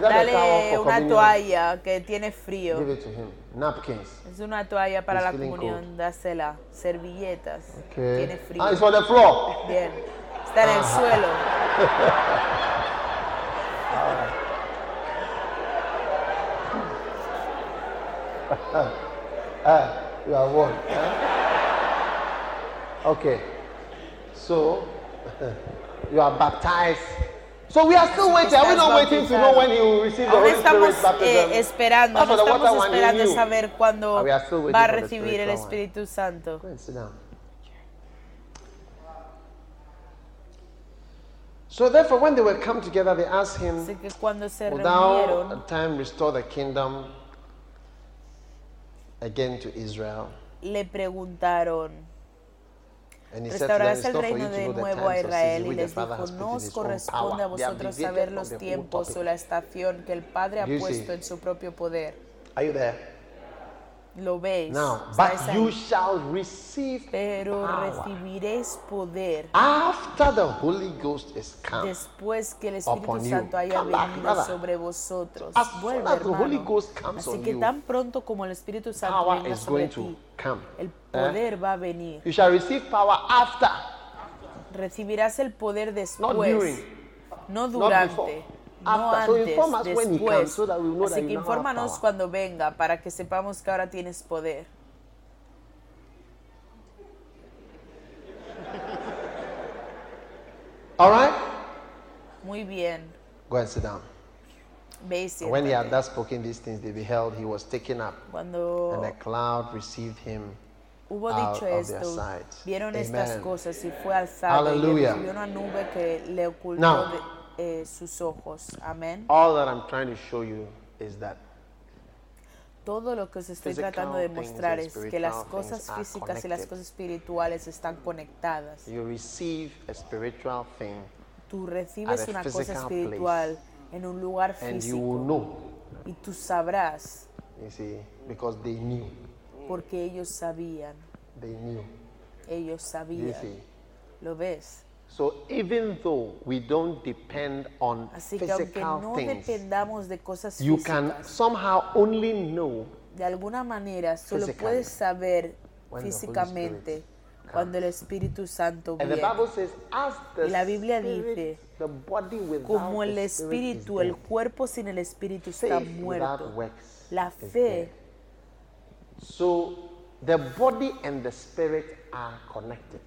Dale una communion? toalla que tiene Give frío. it to him. Napkins. Es una toalla para la comunión. Dásela. Servilletas. Okay. Tiene frío. Ah, it's on the floor. Bien. Está en el Ah. suelo. You are one. huh? Okay. So, you are baptized. So we are still waiting. Are we not waiting to know when he will receive the Holy Spirit baptism? eh, esperando, That's water estamos one, esperando saber cuándo Ah, va a recibir el. Espíritu Santo. Go and sit down. So therefore, when they were come together, they asked him, Así que cuando se Will thou reunieron, at time restore the kingdom again to Israel? le preguntaron, And he said to them, restaurarás el reino de nuevo a Israel y les dijo, no os corresponde a vosotros saber los tiempos o la estación que el Padre ha puesto en su propio poder. Lo veis. Now, ¿Estáis but you shall receive Pero recibiréis poder after the Holy Ghost is come. después que el Espíritu. Santo haya venido sobre vosotros. Vuelve, as the Holy hermano. Ghost comes Así que tan pronto como el Espíritu Santo venga sobre ti, come. Eh? poder va a venir. You shall receive power after, Recibirás el poder not después, during. no durante, no. So antes, después. so Así que infórmanos cuando venga para que sepamos que ahora tienes poder. All right? Muy bien. Go and sit down. Y When he had thus spoken these things, they beheld he was taken up, Cuando and a cloud received him. Hubo dicho esto, vieron Amen. estas cosas y fue alzado y Hallelujah. recibió una nube que le ocultó Now- de, eh, sus ojos. Amén. All that I'm trying to show you is that Todo lo que os estoy tratando de mostrar es que las cosas físicas y las cosas espirituales están conectadas. you receive a spiritual thing Tú recibes una cosa espiritual en un lugar and you will físico know, y tú sabrás you see, because they knew. Porque ellos sabían, They knew. ellos You sabían. see. ¿Lo ves? So even though we don't depend on Así que aunque physical no things, dependamos de cosas you can físicas, somehow only know de alguna manera solo physically puedes saber when the Holy físicamente Spirit cuando el Espíritu Santo And the viene. Bible says, as the Y la Biblia spirit, dice, the body without Como el the spirit is Espíritu, el dead. cuerpo sin el Espíritu está muerto. La fe. So the body and the spirit are connected.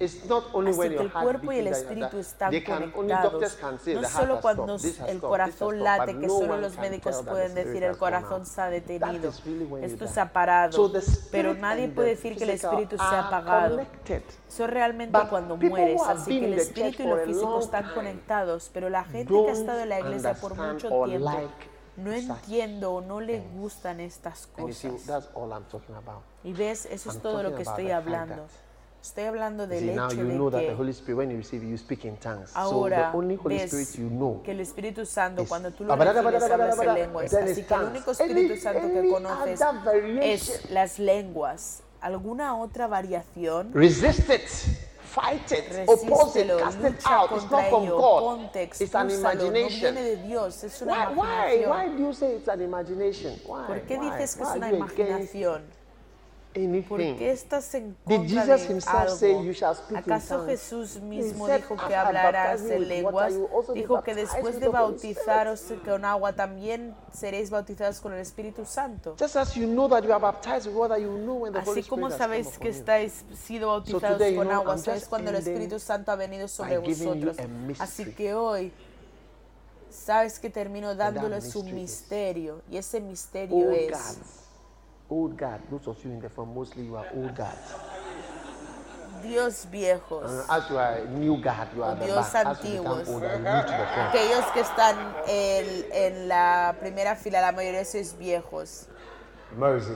It's not only Así when que el cuerpo y el espíritu están conectados. No solo cuando el corazón late, que solo los médicos pueden decir el corazón se ha detenido. Esto se ha parado. Pero nadie puede decir que el espíritu se ha apagado. Eso es realmente cuando mueres. Así que el espíritu y lo a físico están conectados, pero la gente que ha estado en la iglesia por mucho tiempo no entiendo o no le gustan estas cosas. Y ves, eso es todo lo que estoy hablando. Estoy hablando del hecho you know de that the que Holy Spirit, when you receive it, you speak in tongues. ahora so the only Holy ves Spirit you know que el Espíritu Santo is- cuando tú lo recibes hablas en lenguas. Así que el único Espíritu Santo que conoces es las lenguas. ¿Alguna otra variación? resist it, fight it, oppose it, cast it out. It's contra not from ello, God. ponte, It's an no imagination. viene de Dios, es una Why, why, imaginación. why do you say it's an imagination? Why? ¿Por qué Why? dices que es una are imaginación? ¿Por Anything. qué estás en Did contra Jesus de himself say algo? you shall speak in ¿Acaso? Jesús mismo dijo que "After I hablarás en lenguas? Dijo que después de bautizaros con agua también seréis bautizados con el Espíritu Santo. Just as you know that you are baptized with water, you know when the Holy Así como sabéis que estáis sido bautizados con agua, sabéis cuando el Espíritu Santo ha venido sobre vosotros. Así que hoy sabes que termino dándoles un misterio y ese misterio Old es. Old God. Those of you in the front, mostly you are old gods. Dios viejos. Uh, as you are new God, you are O the Dios back. As you become antiguos. older, you move to the front. Aquellos que están en, en la primera fila, la mayoría sois viejos. Mercy.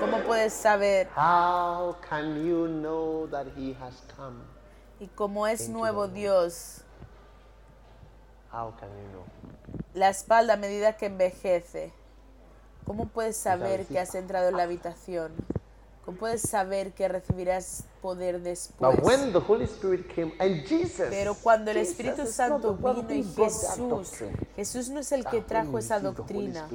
¿Cómo puedes saber? How can you know that He has come? Y como es nuevo Dios, How can you know? la espalda a medida que envejece, ¿cómo puedes saber que has entrado en la habitación? ¿Cómo puedes saber que recibirás poder después. But when the Holy Spirit came and Jesus, Pero cuando el Espíritu Santo vino y Jesús. Jesús no es el que trajo esa doctrina,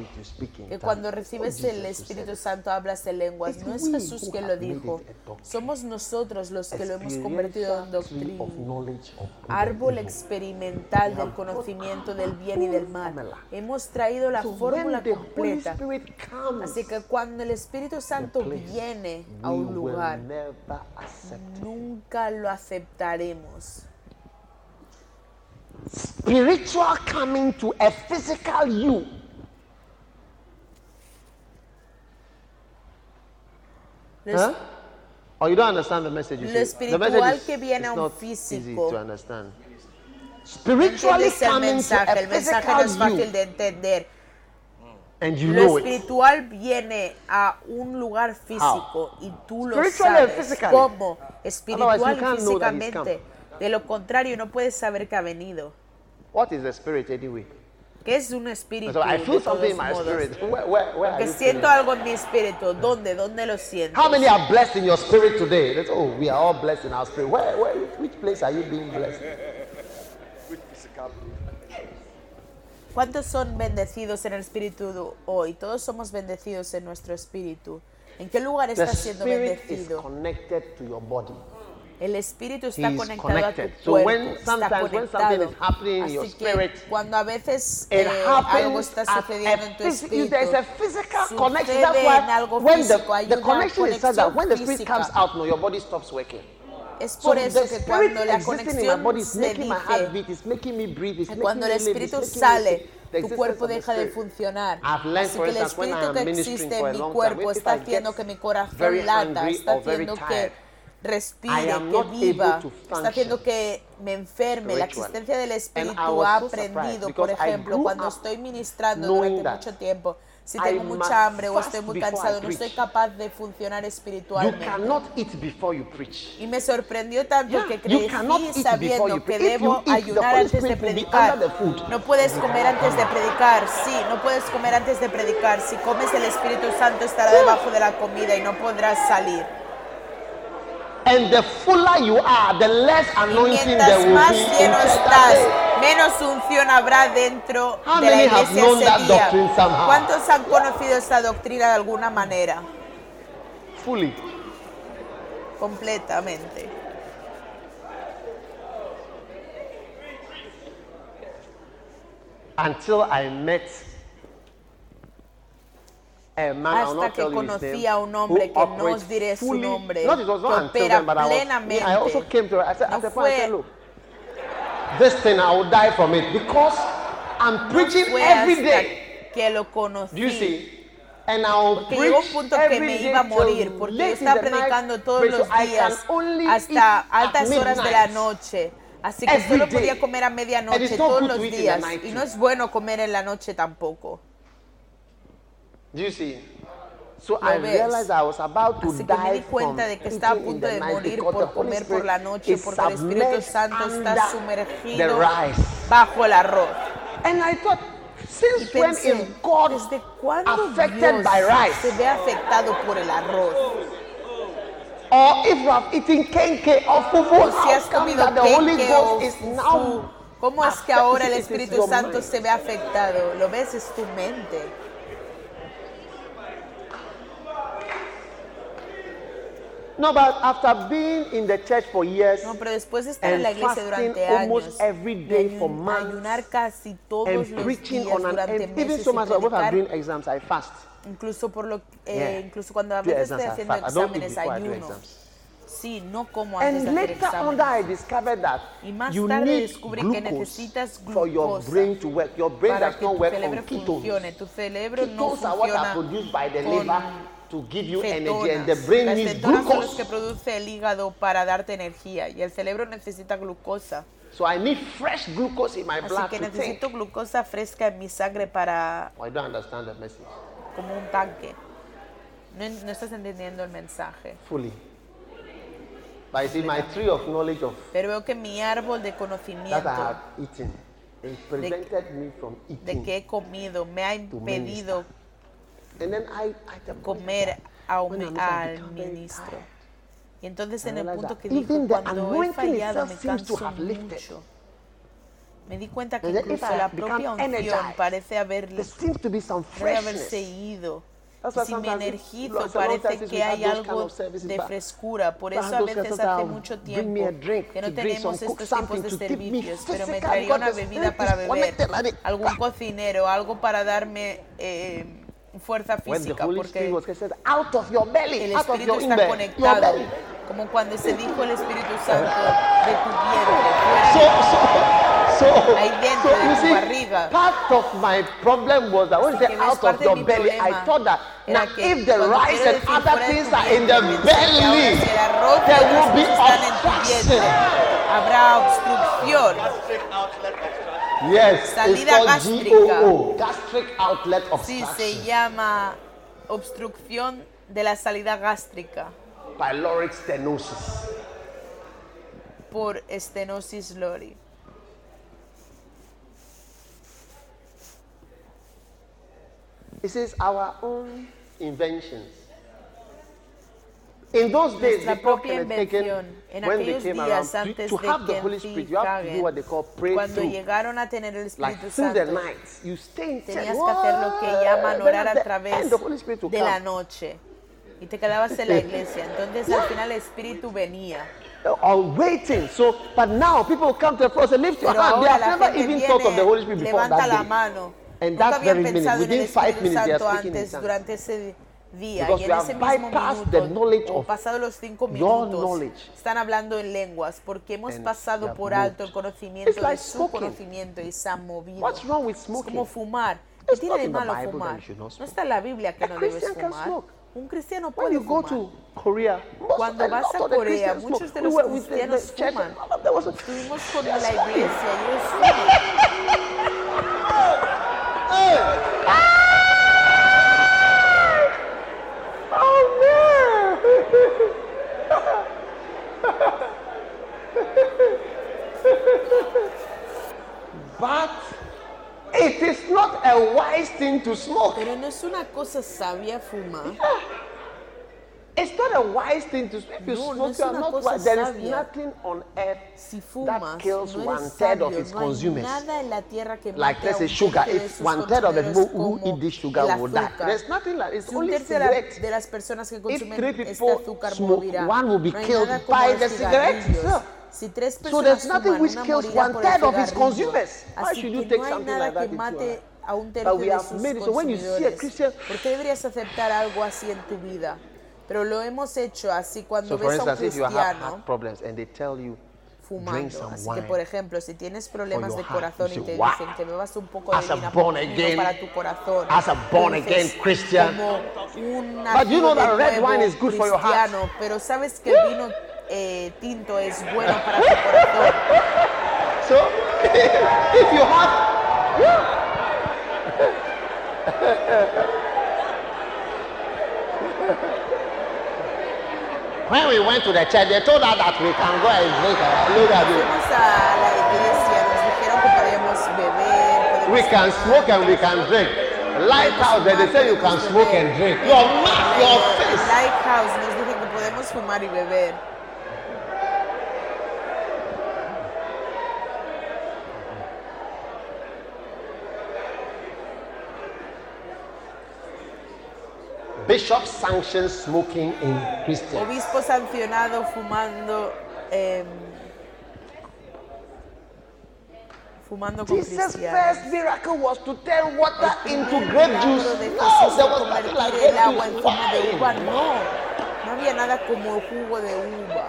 que cuando recibes el Espíritu. Santo hablas en lenguas. No es Jesús que lo dijo, somos nosotros los que lo hemos convertido en doctrina. Árbol experimental del conocimiento del bien y del mal. Hemos traído la fórmula completa. Así que cuando el Espíritu Santo viene a un lugar, accept nunca lo aceptaremos. Spiritual coming to a physical you. Huh? Or you don't understand the message? You Lo espiritual message is, que viene a un not easy físico. to understand. Spiritually ¿Entiendes el coming to a El mensaje no es physical fácil you, de entender. And you Lo know it. espiritual viene a un lugar físico y tú lo sabes. physically. ¿Cómo? Espiritual y físicamente. De lo contrario, no puedes saber que ha venido. What is the spirit anyway? ¿Qué es un espíritu? So I feel something in my spirit. Where, where, where are Que you siento feeling? algo en mi espíritu. ¿Dónde? ¿Dónde lo siento? How many are blessed in your spirit today? That's, oh, we are all blessed in our spirit. Where, where, which place are you being blessed? ¿Cuántos son bendecidos en el espíritu hoy? Todos somos bendecidos en nuestro espíritu. ¿En qué lugar estás siendo bendecido? El espíritu está conectado a tu cuerpo. when está conectado. something is happening in your Así que cuando a veces eh, algo está sucediendo en tu espíritu, There's a physical sucede en algo why when the, físico, hay una conexión física. Es So por the eso que cuando la conexión se dice, cuando el espíritu sale, tu existence cuerpo of the deja de spirit. funcionar. Así for que el espíritu que existe en mi cuerpo está haciendo que mi corazón lata, está haciendo que respire, que viva, está haciendo que me enferme. La existencia del espíritu ha so aprendido, por ejemplo, cuando estoy ministrando durante mucho tiempo, si I tengo must mucha hambre o estoy muy I cansado, no soy capaz de funcionar espiritualmente. Y me sorprendió tanto Yeah, que crecí sabiendo que debo ayunar antes de predicar. No puedes comer antes de predicar, sí, no puedes comer antes de predicar. Si comes el Espíritu Santo estará debajo de la comida y no podrás salir. And the fuller you are, the less anointing there mientras will más be lleno estás. Menos unción habrá dentro How de la iglesia ese día. ¿Cuántos han conocido esta doctrina de alguna manera? Fully. Completamente. Until I met a man, Hasta que conocí a un hombre que no os diré su fully- nombre, it was que opera plenamente. I also came to I said, No fue- this thing I will die from it because I'm preaching every day. que lo Do you conocí. see? And I will Porque llegó un preach punto que me iba a morir, porque yo estaba predicando todos los días hasta altas horas de la noche. Así que solo podía comer a medianoche todos los días. Y no es bueno comer en la noche tampoco. Do you see? So I realized I was about to Así que me di cuenta de que estaba a punto the de morir por comer por la noche, porque el Espíritu Santo está sumergido rice. bajo el arroz. And I thought, Y since when is God ¿desde cuándo Dios by rice? se ve afectado por el arroz? Or if you have eaten kenke or fufu, O si how has comido the Holy Ghost is now ¿Cómo es que affected? ahora el Espíritu Santo se ve afectado? Lo ves, es tu mente. No, but after being in the church for years No, pero después de estar en la iglesia fasting durante almost años, every day for months, ayunar casi todos and los preaching días on an durante and even meses so much I'm doing exams, I fast. incluso por lo eh, Yeah. incluso cuando a veces estoy haciendo exámenes ayuno. Sí, no como antes And de hacer later on, that I exámenes. discovered that Y más you tarde need descubrí que necesitas for your glucosa brain to work. Your brain para does que not tu work cerebro funcione. Tu cerebro no funciona to give you energy, and the brain Las needs cetonas son los que produce el hígado para darte energía y el cerebro necesita glucosa. So I need fresh glucose in my Así blood que to think. necesito glucosa fresca en mi sangre para I don't understand the message como un tanque. No, en- no estás entendiendo el mensaje. fully. But you see, my tree of knowledge of Pero veo que mi árbol de that conocimiento I have eaten, it prevented me from de eating. que he comido me ha impedido And then I, I the comer a al ministro. Y entonces en el punto que dijo, cuando he fallado me canso mucho. Me di cuenta que incluso la propia unción parece haber There seems to be some puede haberse ido. Si me energizo, parece que hay algo de frescura. Por eso a veces hace mucho tiempo que no tenemos estos tipos de servicios, pero me traería una bebida para beber, algún cocinero, algo para darme eh, fuerza física, porque was, he said, out of your belly, el out of Espíritu está conectado, como cuando se dijo el Espíritu Santo de tu vientre, So, so, so, Ahí dentro de you tu see, barriga. part of my problem was that when que say out of your belly, I thought that now if the rice and other things are in the belly, there will be obstruction. habrá obstrucción. Yes, Salida gástrica. GOO, gastric outlet Sí, se llama obstrucción de la salida gástrica pyloric stenosis. por estenosis lori. It says our own inventions. In those days, invención. En when they came días to, antes to have the Holy. Spirit, you have to do what they call pray Cuando through. llegaron a tener el Like Espíritu through the Santo, night, you stay in church. tenías que hacer lo que llaman orar a the través the de la noche. Y te quedabas en la iglesia. Entonces al final el Espíritu venía. Or waiting. So, but now people come to the front and lift your Pero hand. They have never even thought of the Holy Spirit before that day. mano. And Nunca very minute, within five minutes, they are Santo speaking in antes, tongues. Día. Because y we en ese mismo minuto, o pasado los cinco minutos, están hablando en lenguas, porque hemos pasado you por alto el conocimiento like de su smoking. conocimiento y se han movido. What's wrong with Es como fumar. ¿Qué tiene de malo fumar? you No está en la Biblia que A no debes fumar. Un cristiano When puede you go fumar. to Korea, Cuando vas a Corea, muchos de We los the cristianos fuman. Estuvimos con la iglesia y ellos fuman. But it is not a wise thing to smoke. Pero no es una cosa sabia fumar. Ah, It's not a wise thing to smoke. If you No, smoke, you are not wise. There is nothing on earth Si fumas, that kills no one third of its no consumers. nada en la tierra que Like let's say sugar. If one third of the people who eat this sugar will die. There's nothing like it's Si only de, las personas que If este people azúcar smoke, morirá. one will be no killed by the cigarette cigarrillos. itself. Si tres So there's nothing which kills one third of its consumers. Why should you take something like that into your mate life? a un But tercio we de have sus made it so when you see a consumidores. Christian- ¿Por qué deberías aceptar algo así en tu vida? Pero lo hemos hecho así cuando So ves a un cristiano problems and they tell you fumando. Así que, por ejemplo, si tienes problemas de corazón y te "Wow, dicen que bebas un poco de vino, born vino again- para tu corazón, as a born again Christian, como un But you know that red nuevo wine is good for your heart. pero sabes que el vino eh, tinto es bueno para tu corazón. So if you have When we went to the church, they told us that we can go and drink. Look at you. Fuimos a la iglesia, nos dijeron que podíamos beber, podíamos We can smoke and we can drink. Lighthouse, they, they say you can smoke and drink. Your mouth, your face. Lighthouse nos dice que podemos fumar y beber. Bishop sanctions smoking in Christians. Obispo sancionado fumando em, fumando con Jesus' cristianos. first miracle was to turn water into grape juice. No, there was nothing like convertir el agua grape en juice. zumo de uva. Wine. No, no había nada como el jugo de uva.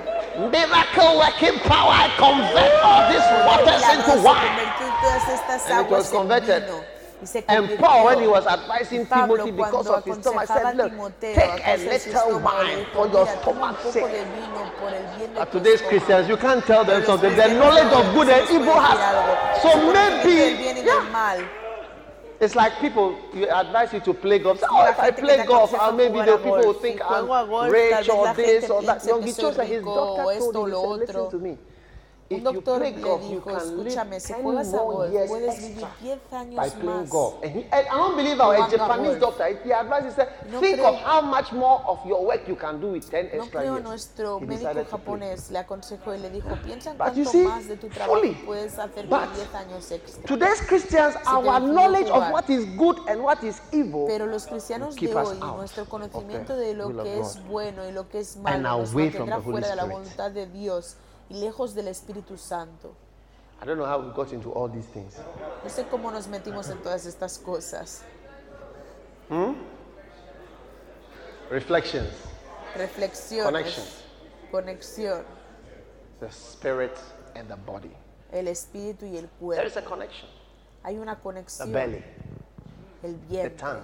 Miracle working power. I convert all these waters into wine. todas estas And it aguas en vino. Y se And convirtió. Paul, when he was advising Pablo, Timothy because cuando of his stomach, aconsejaba said, a Look, Timoteo take a a causa de su little estómago, le wine dijo, for your "Mira, toma un stomach's poco de sake. vino por el bien de But tu today's estómago". Christians, you can't tell them Pero los something. The cristianos knowledge no of good and les puedes evil decir algo. has. So Su conocimiento del bien maybe, y del yeah, mal. it's like people, you advise you to play golf. Say, como Oh, la if I gente que play te golf, aconseja uh, maybe jugar the a people will golf. think Si juego a I'm golf, rich tal vez or la this gente or that. piensa No, que he soy chose that his rico, doctor o told esto o him, he lo said, listen otro. to me. Un doctor golf, you dijo, escúchame, si 10 juegas a more golf, years puedes vivir extra 10 by años más. golf. And, he, and an unbeliever, a Jugando a Japanese golf. doctor, he advised, he said, No think creo- of how much more of your work you can do with 10 No extra creo years. nuestro He médico japonés le aconsejó y le dijo, piensa en But you cuánto see, más de tu trabajo fully. puedes hacer But con 10 años extra. Today's Christians, our knowledge of what is good and what is evil Pero los cristianos de hoy, out nuestro conocimiento de lo que es bueno y lo que es malo nos mantendrá fuera de la voluntad de Dios y lejos del Espíritu Santo. I don't know how we got into all these things. No sé cómo nos metimos en todas estas cosas. Reflections, Reflexiones, Connection. conexión, the spirit and the body. el espíritu y el There is cuerpo. a connection. Hay una The conexión, belly, el the vientre, tongue,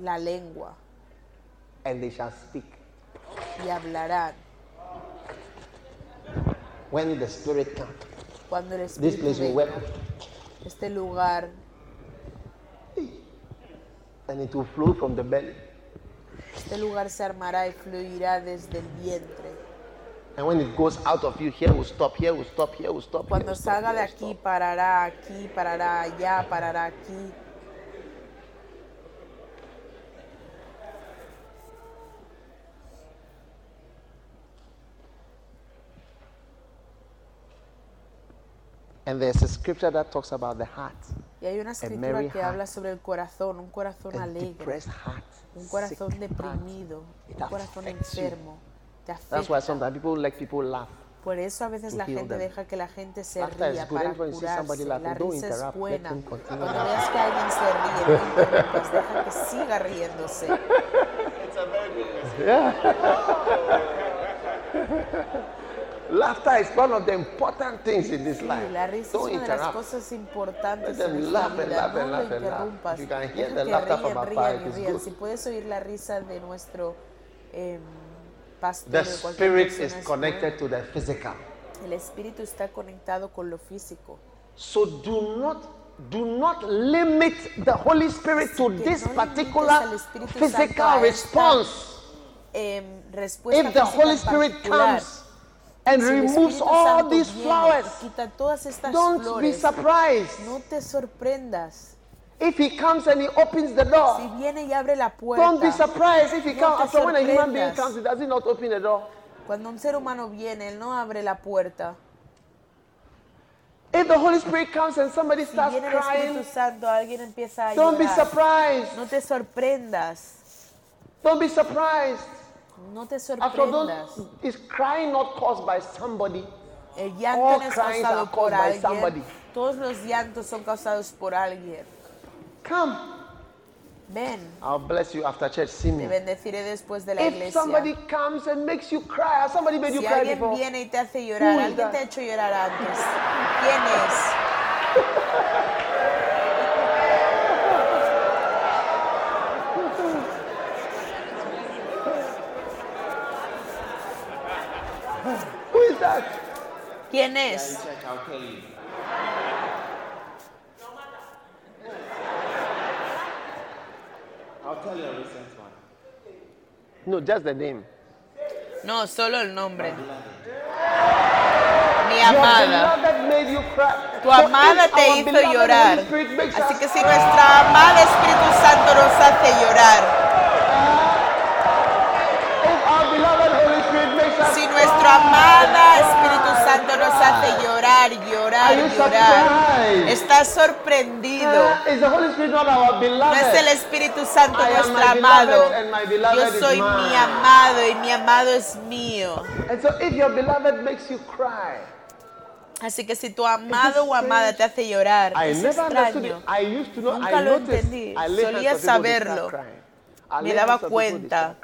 la lengua and they shall speak. y hablarán. When the spirit comes, Cuando el this espíritu place will venga, este lugar, and it will flow from the belly. este lugar se armará y fluirá desde el vientre. And when it goes out of you, here will stop, here will stop, here will stop. here Cuando stop, salga de aquí, stop. parará aquí, parará allá, parará aquí. And there's a scripture that talks about the heart. Y hay una escritura merry que heart. habla sobre el corazón, un corazón A alegre, depressed heart. un corazón sick heart. deprimido, un corazón enfermo. Te That's why afecta. sometimes people let people laugh. Por eso a veces la gente them. deja que la gente se ría good. para curarse. La risa es buena. Cuando veas que alguien se ríe, no interrumpas, deja que siga riéndose. Laughter is one of the important things in this Sí, life. la risa es Don't una de las interrupt. cosas importantes Let them en laugh and laugh No and laugh and laugh. you can hear the laughter from our rían Father, y it is rían. good. Si puedes oír la risa de nuestro em, pastor, The spirit is connected to the physical. El espíritu está conectado con lo físico. So do not do not limit the Holy Spirit to this no particular physical esta response. Em, respuesta If the Holy Spirit comes and Si removes all Santo these flowers, y quita todas estas don't be surprised. no te sorprendas. If he comes and he opens the Si door, viene y abre la puerta, don't be surprised if he No comes. te After when a human being comes, he does he not open the door? cuando un ser humano viene, él no abre la puerta. If the Holy Spirit comes and somebody Si starts viene el Espíritu crying, Santo, alguien empieza a don't be llorar. surprised. No te sorprendas. Don't be surprised. No te After sorprendas. is crying not caused by somebody? El llanto all no es cries causado por alguien. somebody. Todos los llantos son causados por alguien. Come. Ven, I'll bless you after church. See te me. bendeciré después de la If iglesia. somebody comes and makes you cry, somebody made you Si cry alguien before? viene y te hace llorar, alguien that? te ha hecho llorar antes. ¿Quién es? Who is that? ¿Quién es? Check, I'll tell you. I'll tell you a recent one. No, just the name. No, solo el nombre. Mi amada. Tu amada te hizo llorar. Así que si nuestra amada Espíritu Santo nos hace llorar, nuestra amada Espíritu Santo nos hace llorar, llorar, llorar, estás sorprendido. our No es el Espíritu Santo nuestro amado. Yo soy mi amado y mi amado es mío. Así que si tu amado o amada te hace llorar, es extraño. Nunca lo entendí. Solía saberlo. Me daba cuenta.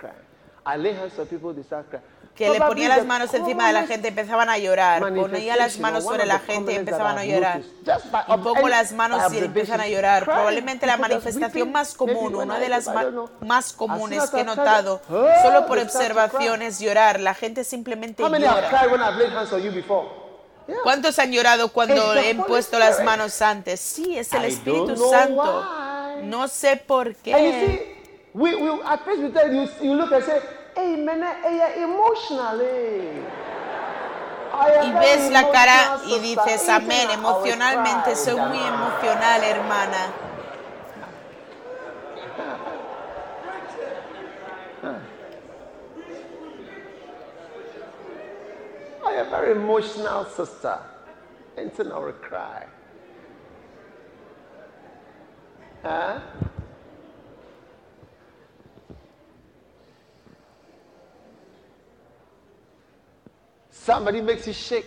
I lay hands on people, they start crying. Que le ponía las manos encima de la gente y empezaban a llorar. Ponía las manos sobre la gente y empezaban a llorar. Y pongo las manos y empiezan a llorar. Probablemente la manifestación más común, una de las más comunes que he notado, oh, solo por observación es llorar. La gente simplemente llora. ¿Cuántos han llorado cuando he puesto las manos antes? Sí, es el Espíritu Santo. No sé por qué. See, we, we, at first we tell you, you look and say, hey, man, hey, emotional, hey. y ves la cara y dices, amén, emocionalmente soy muy emocional, hermana. I am very emotional sister. And then I will cry. Huh? Somebody makes you shake.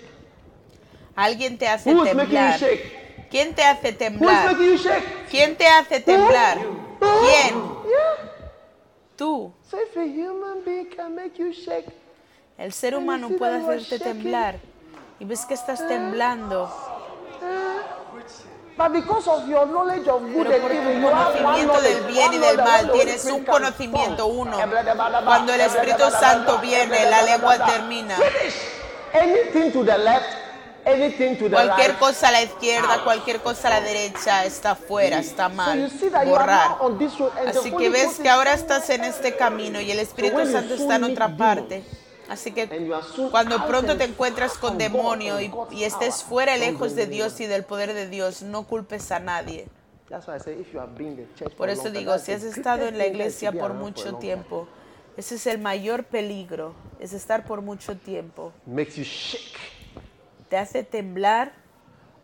Alguien te hace Who's making you temblar. shake? ¿Quién te hace Who's temblar? making you shake? ¿Quién te hace temblar? ¿Quién? Yeah. Tú. So if a human being can make you shake, El ser humano puede hacerte temblar. Y ves que estás temblando. but because of your knowledge of good Pero and por evil, tu you have one conocimiento del knowledge, bien y one del knowledge, mal, when the Holy tienes Spirit un comes, conocimiento uno. Cuando el Espíritu Santo viene, la lengua termina. Finish. Anything to the left, anything to the Cualquier right. cosa a la izquierda, cualquier cosa a la derecha está fuera, está So mal. are Borrar. Así que ves que ahora estás en este camino y el Espíritu you Santo está en otra parte. Así que cuando out pronto te encuentras con demonio y, y estés fuera lejos de. Dios y del poder de Dios, no culpes a nadie. Por eso digo, si has estado en la iglesia por mucho tiempo, ese es el mayor peligro, es estar por mucho tiempo. Makes you shake Te hace temblar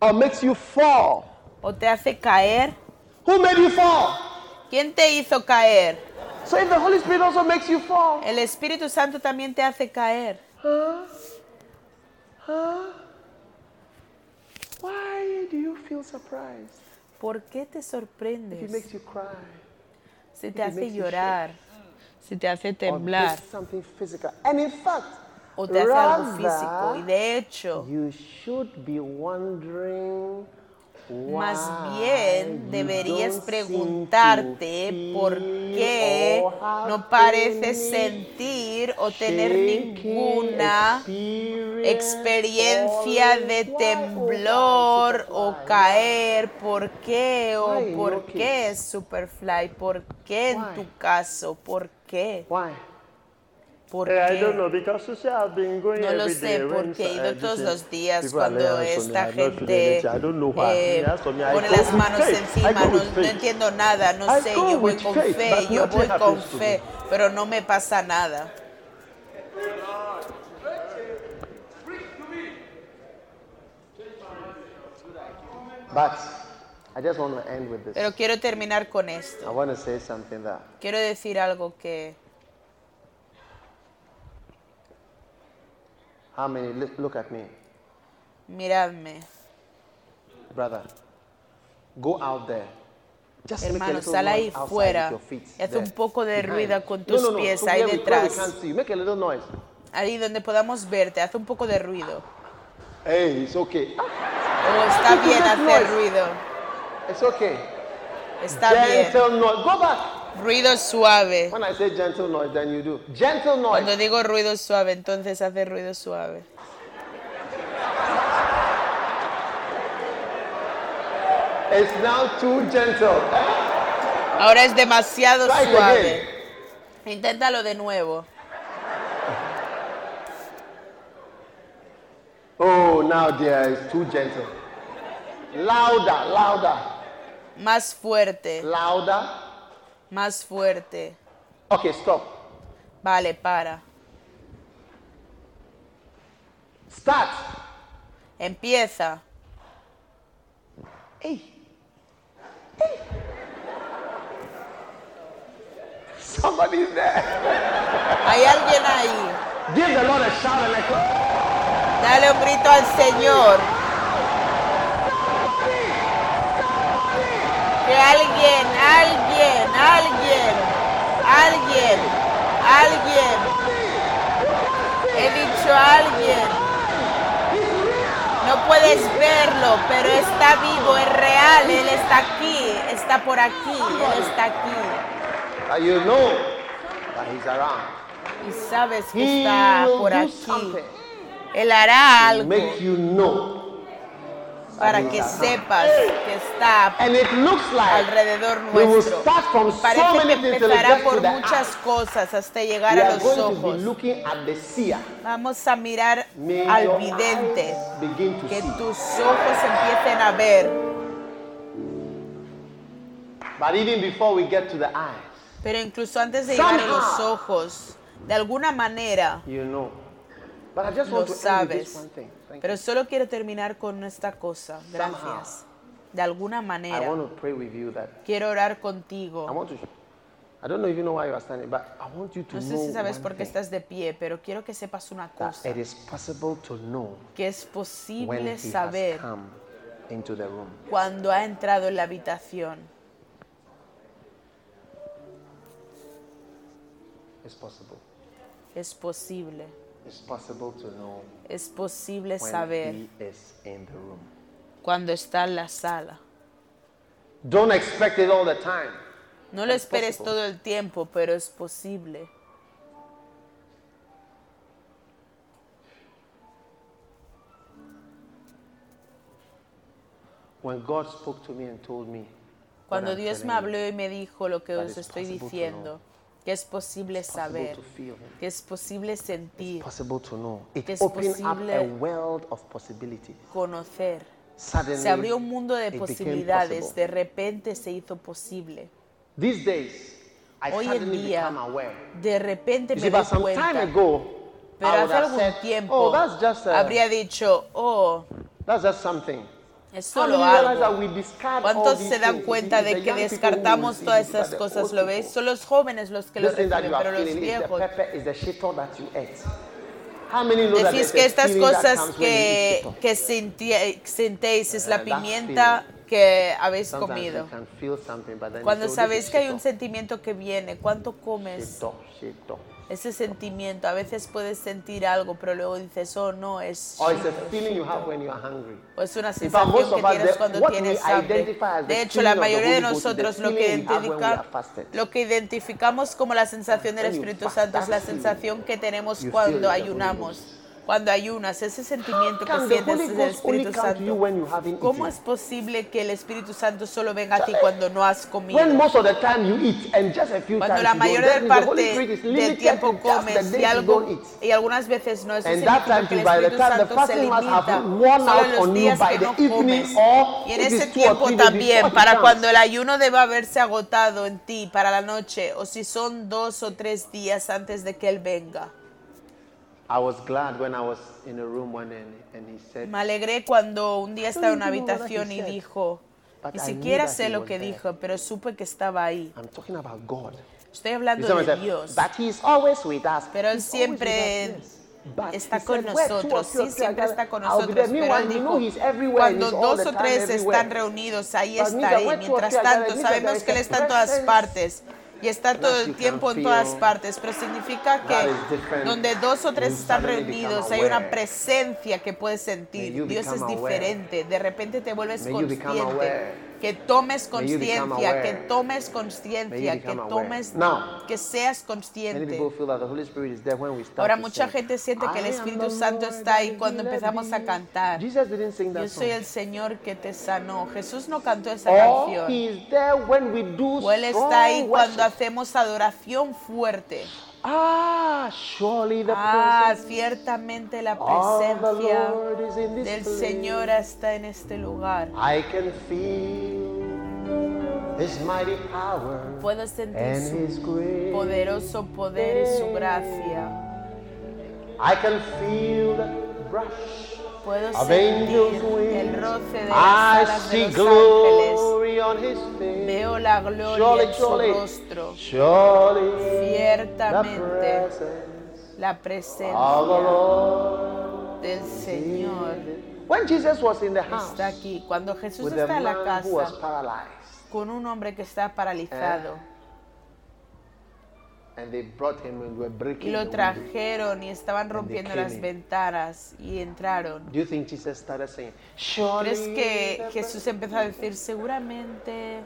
or makes you fall. o te hace caer. Who made you fall? ¿Quién te hizo caer? So if the Holy Spirit also makes you fall, El Espíritu Santo también te hace caer. huh? Huh? Why do you feel surprised? ¿Por qué te If it sorprendes? makes you cry Si te hace makes you llorar, si te hace temblar. And in fact, o te hace algo físico. Y de hecho, you should be wondering más bien deberías preguntarte por qué no pareces sentir o tener ninguna experiencia de oh, temblor o caer, por qué o por qué? Superfly, por qué en tu caso, por qué, por qué. Know because you see, I've been going No lo sé porque he ido this todos los días cuando esta gente anything. I don't know why. eh, pone las manos encima, no, no entiendo nada, no I sé, yo voy con fe, yo voy con fe, pero no me pasa nada. But I just want to end with this. Pero quiero terminar con I esto. want to say something that Quiero decir algo que how many look, look at me, miradme, brother. Go out there. Just make a hermano, little sal ahí noise fuera y haz un poco de ruido con No, tus no, no, pies from ahí detrás, noise. ahí donde podamos verte, haz un poco de ruido. Hey, it's okay. Oh, está bien hacer ruido, It's okay. está bien. Gentle noise. Go back. Ruido suave. When I say gentle noise, then you do. Gentle noise. Cuando digo ruido suave, entonces hace ruido suave. It's now too gentle. Ahora es demasiado Try suave. again. Inténtalo de nuevo. Oh, now dear, it's too gentle. Louder, louder, Más fuerte, louder. Más fuerte. Okay, stop. Vale, para. Start. Empieza. Hey. Hey. Somebody's there. Hay alguien ahí. Give the Lord a shout and a clap. Dale un grito al Señor. Que alguien, alguien, alguien, alguien, alguien. He dicho alguien. No puedes verlo, pero está vivo, es real. Él está aquí, está por aquí, Él está aquí. You know that He's around. Y sabes que He está por aquí. Él hará algo make you know para que sepas que está alrededor nuestro. Parece que empezará por muchas cosas hasta llegar a los ojos. Vamos a mirar al vidente. Que tus ojos empiecen a ver. But even before we get to the eyes, Pero incluso antes de llegar a los ojos, de alguna manera you know. But I just lo sabes. Thank Pero solo quiero terminar con esta cosa. Gracias. De alguna I manera. want to pray with you that Quiero orar I contigo. want to. I don't know if you know why you are standing, but I want you to No sé si sabes por qué estás de pie, pero quiero que sepas una cosa. it is possible to know Que es when posible saber come into the room. cuando ha entrado en la habitación. It's possible. Es posible. It's possible to know Es posible saber he is in the room. cuando está en la sala. Don't expect it all the time. No lo esperes possible. todo el tiempo, pero es posible. When God spoke to me and told me, Cuando Dios me habló y me dijo lo que os estoy diciendo. Que es posible saber, que es posible sentir, que es posible world of possibilities. conocer. Se abrió un mundo de posibilidades, de repente se hizo posible. These days, I Hoy en día, de repente me doy cuenta. Pero hace algún tiempo oh, that's just, a, habría dicho, oh, that's just something. es How solo many realize that algo. we discard all ¿Cuántos se dan cuenta de que descartamos todas esas cosas? ¿Lo veis? Son los jóvenes los que lo reciben, pero los viejos. Decís que estas cosas que, que sentéis es la Uh, pimienta que habéis comido. Cuando say, "Oh, this sabéis is que hay un shito." sentimiento que viene, ¿cuánto comes? Ese sentimiento, a veces puedes sentir algo, pero luego dices, oh no, es Or it's a shito, feeling you shito. have when you are hungry. O es una sensación que tienes cuando tienes hambre. De hecho, la mayoría de nosotros lo que, lo que identificamos como la sensación del Espíritu Santo es la sensación que tenemos cuando ayunamos. Cuando ayunas, ese sentimiento que sientes es del Espíritu Santo. ¿Cómo es posible que el Espíritu Santo solo venga a ti cuando no has comido? When most of the time you eat and just a few Cuando times la mayor parte del tiempo comes y algo y algunas veces no that significa que el too, by the Espíritu Santo se limita solo los días que no comes. or y en if ese tiempo three days también para cuando el ayuno debe haberse agotado en ti para la noche o si son dos o tres días antes de que él venga me alegré cuando un día estaba en una I don't know what habitación he y said, dijo but ni siquiera sé he lo was que there." dijo pero supe que estaba ahí I'm talking about God. estoy He hablando de Dios but he's always with us. Pero Él siempre está he con said, "Where two or nosotros, three sí, are siempre está con nosotros, there." pero Meanwhile, Él dijo, he's everywhere and cuando dos o tres everywhere. están reunidos, ahí two or Mientras tanto, sabemos que Él está en todas partes y está todo el tiempo en todas feel partes, pero significa que donde dos o tres están reunidos hay una presencia que puedes sentir. Dios es diferente, de repente te vuelves consciente. Que tomes conciencia, que tomes conciencia, que tomes, Now, que seas consciente. Ahora mucha gente siente que el Espíritu Santo está ahí cuando empezamos a cantar. Yo soy el Señor que te sanó. Jesús no cantó esa Or canción. O Él está ahí cuando hacemos adoración fuerte. Ah, surely the Ah, ciertamente la presencia del. Señor está en este lugar. I can feel His mighty power Puedo sentir and su poderoso poder y su gracia. I can feel the brush Puedo sentir el roce de I las alas de los ángeles. Veo la gloria en su rostro. Ciertamente la presencia. Lord. del Señor. When Jesus was in the house está aquí. Cuando Jesús está en la man who was casa paralyzed, con un hombre que está paralizado y lo trajeron y estaban rompiendo las ventanas y entraron. Do you think Jesus started saying, Surely ¿Crees que Jesús empezó a decir seguramente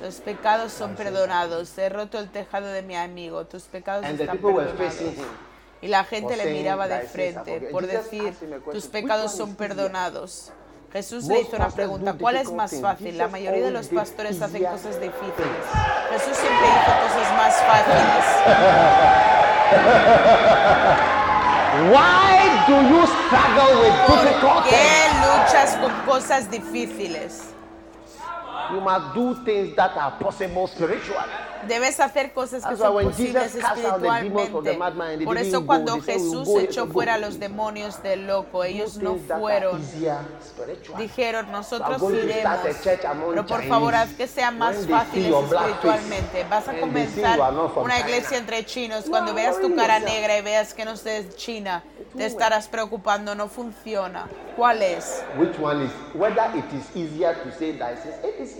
los pecados son perdonados? He roto el tejado de mi amigo, tus pecados están perdonados. Y la gente le miraba de frente por decir, tus "Which pecados son is easier?" perdonados. Jesús le hizo una pregunta, ¿cuál es más fácil? La mayoría de los pastores hacen cosas difíciles. Jesús siempre hizo cosas más fáciles. Why do you struggle with ¿Por difficult qué things? luchas con cosas difíciles? You must do things that are possible spiritually. Debes hacer cosas que son posibles espiritualmente. Por eso cuando They said, "We'll Jesús echó let's go." fuera a los demonios del loco, ellos no fueron. Dijeron, nosotros iremos, pero por favor haz que sean más face espiritualmente. Vas a comenzar una iglesia entre chinos. Cuando veas tu cara negra y veas que no es de China, te estarás preocupando, no funciona. ¿Cuál es?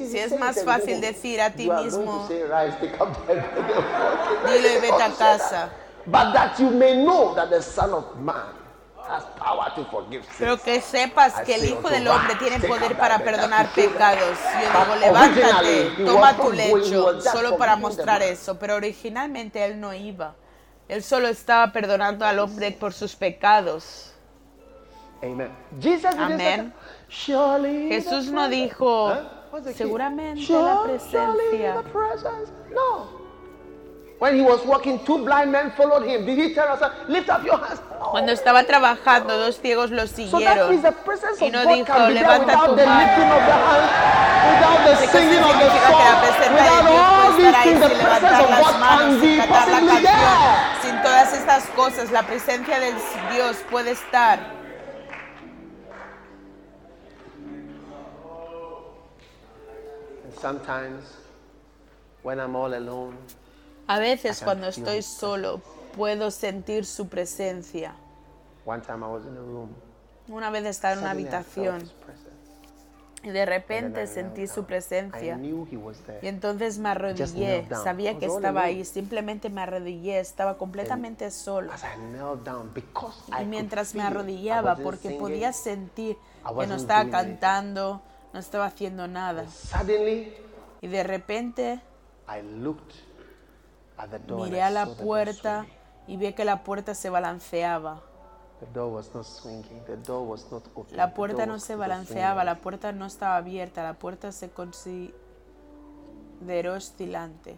Si es más fácil decir a ti mismo, to say, rise, take up thy bed and walk." Dilo y vete a casa. But that you may know that the Son of Man has power to forgive sins. Pero que sepas que el Hijo del Hombre tiene poder para perdonar pecados. Yo digo, levántate, toma tu lecho, solo para mostrar eso. Pero originalmente él no iba. Él solo estaba perdonando al hombre por sus pecados. Amén. Jesús no dijo? What's the key? seguramente la Surely presencia. the presence. No. When he was walking, two blind men followed him. Did he tell us, lift up your hands? No. Cuando estaba trabajando, dos ciegos lo So that siguieron. means the presence Y of no God dijo, levanta without tu the mano. lifting of the hands, without the Entonces singing of the significa que la song, presencia de without all these things, the sin presence levantar of las God manos, can sin be cantar la possibly there. canción. Sin todas estas cosas, la presencia del Dios puede estar. Sometimes, when I'm all alone, A veces can cuando feel estoy solo puedo sentir su presencia. one time I was in a room. Una vez estaba en una habitación y de repente sentí su presencia. knew He was there. Y entonces me arrodillé, sabía que estaba ahí, simplemente me arrodillé, estaba completamente solo. As I knelt down, because I Y mientras me arrodillaba, porque podía sentir que no estaba cantando, no estaba haciendo nada. Suddenly, Y de repente I looked at the door. miré a la puerta y vi que la puerta se balanceaba. The door was not swinging. The door was not open. La puerta no se balanceaba, la puerta no estaba abierta, la puerta se consideró oscilante.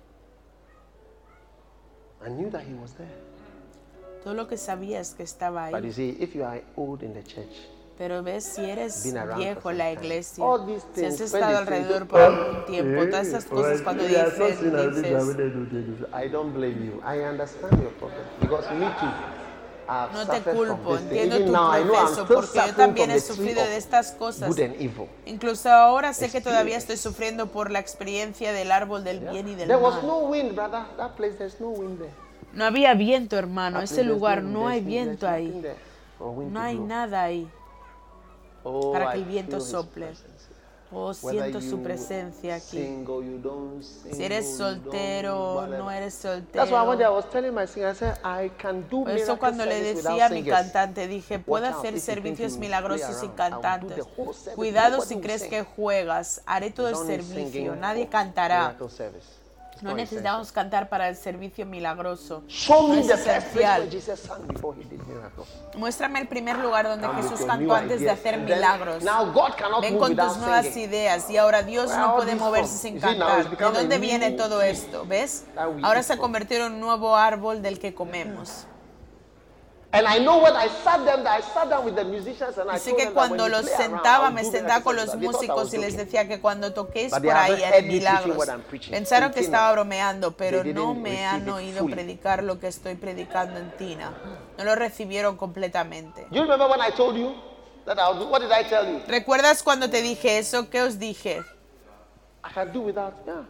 I knew that He was there. Todo lo que sabía es que estaba But you ahí. see, if you are old in the church, Pero ves, si eres viejo la iglesia, si has estado alrededor por algún tiempo, todas esas cosas cuando dices, dices, I don't blame you. I understand your problem because me too. I've no te culpo, entiendo tu proceso, porque yo también he sufrido de estas cosas. good and evil. Incluso ahora sé que todavía estoy sufriendo por la experiencia del árbol del bien y del There was mal. no wind, brother. That place, there's no wind there. No había viento, hermano. Ese lugar no hay viento ahí. No hay nada ahí Oh, para que el viento sople. Oh, siento su presencia aquí. sing or you don't sing Si eres soltero no eres soltero. Por eso cuando le decía a mi cantante, dije, puedo hacer servicios milagrosos sin cantantes. Cuidado si crees que juegas. Haré todo el servicio. Nadie cantará. It's No necesitamos cantar para el servicio milagroso. Show me es the first place esencial. where Jesus sang before he did miracles. Muéstrame el primer lugar donde Come Jesús cantó new antes de ideas. hacer milagros. Now God cannot Ven move con without tus nuevas singing. ideas y ahora Dios Where no all puede this moverse from? sin cantar. ¿De dónde viene todo esto? ¿Ves? Ahora se from. convirtió en un nuevo árbol del que comemos. And I know when I sat them, that I sat down with the musicians and I Así told que cuando los play sentaba, me sentaba con los músicos y les decía que cuando toquéis por ahí preaching milagros. Pensaron que estaba bromeando, pero no me han oído predicar lo que estoy predicando en Tina. No lo recibieron completamente. Do you remember when I told you that I'll do? What did I tell you? ¿Recuerdas cuando te dije eso? ¿Qué os dije? I can do without. Yeah.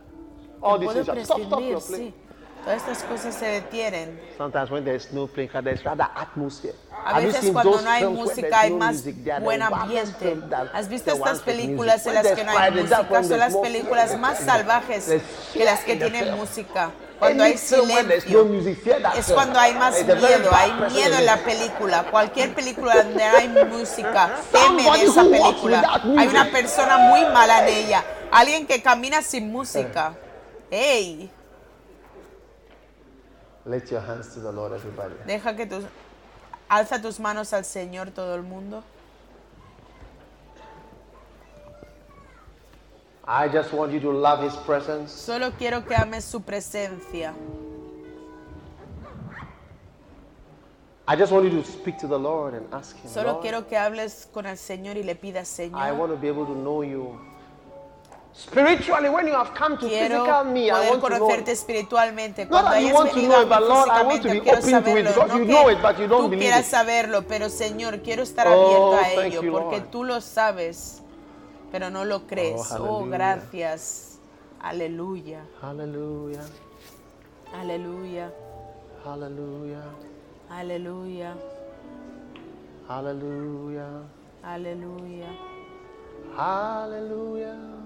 All these things. Stop, stop your playing. sí. Todas estas cosas se detienen. Sometimes when there's no playing, there's rather atmosphere. A veces cuando no hay música hay más buen ambiente. ¿Has visto estas películas en las que no hay música? Son las películas más salvajes que las que tienen música. Cuando hay silencio es cuando hay más miedo, hay miedo en la película. Cualquier película donde hay música, teme de esa película. Hay una persona muy mala en ella. Alguien que camina sin música. ¡Ey! Lift your hands to the Lord, everybody. Deja que tus Alza tus manos al Señor todo el mundo. I just want you to love His presence. Solo quiero que ames su presencia. I just want you to speak to the Lord and ask Him. Solo quiero que hables con el Señor y le pidas, I Señor, want to be able to know you. Spiritually, when you have come to quiero physical me, I want to know. conocerte espiritualmente. Not Cuando that you want to know a it, mí but Lord, I want to be to it saberlo. because No you know it, but you don't tú believe quieras it. saberlo, pero Señor, quiero estar Oh, abierto a ello you, porque Lord. tú lo sabes, pero no lo crees. Oh, hallelujah. gracias. Aleluya. Aleluya. Hallelujah. Aleluya. Hallelujah. Aleluya. Hallelujah. Aleluya.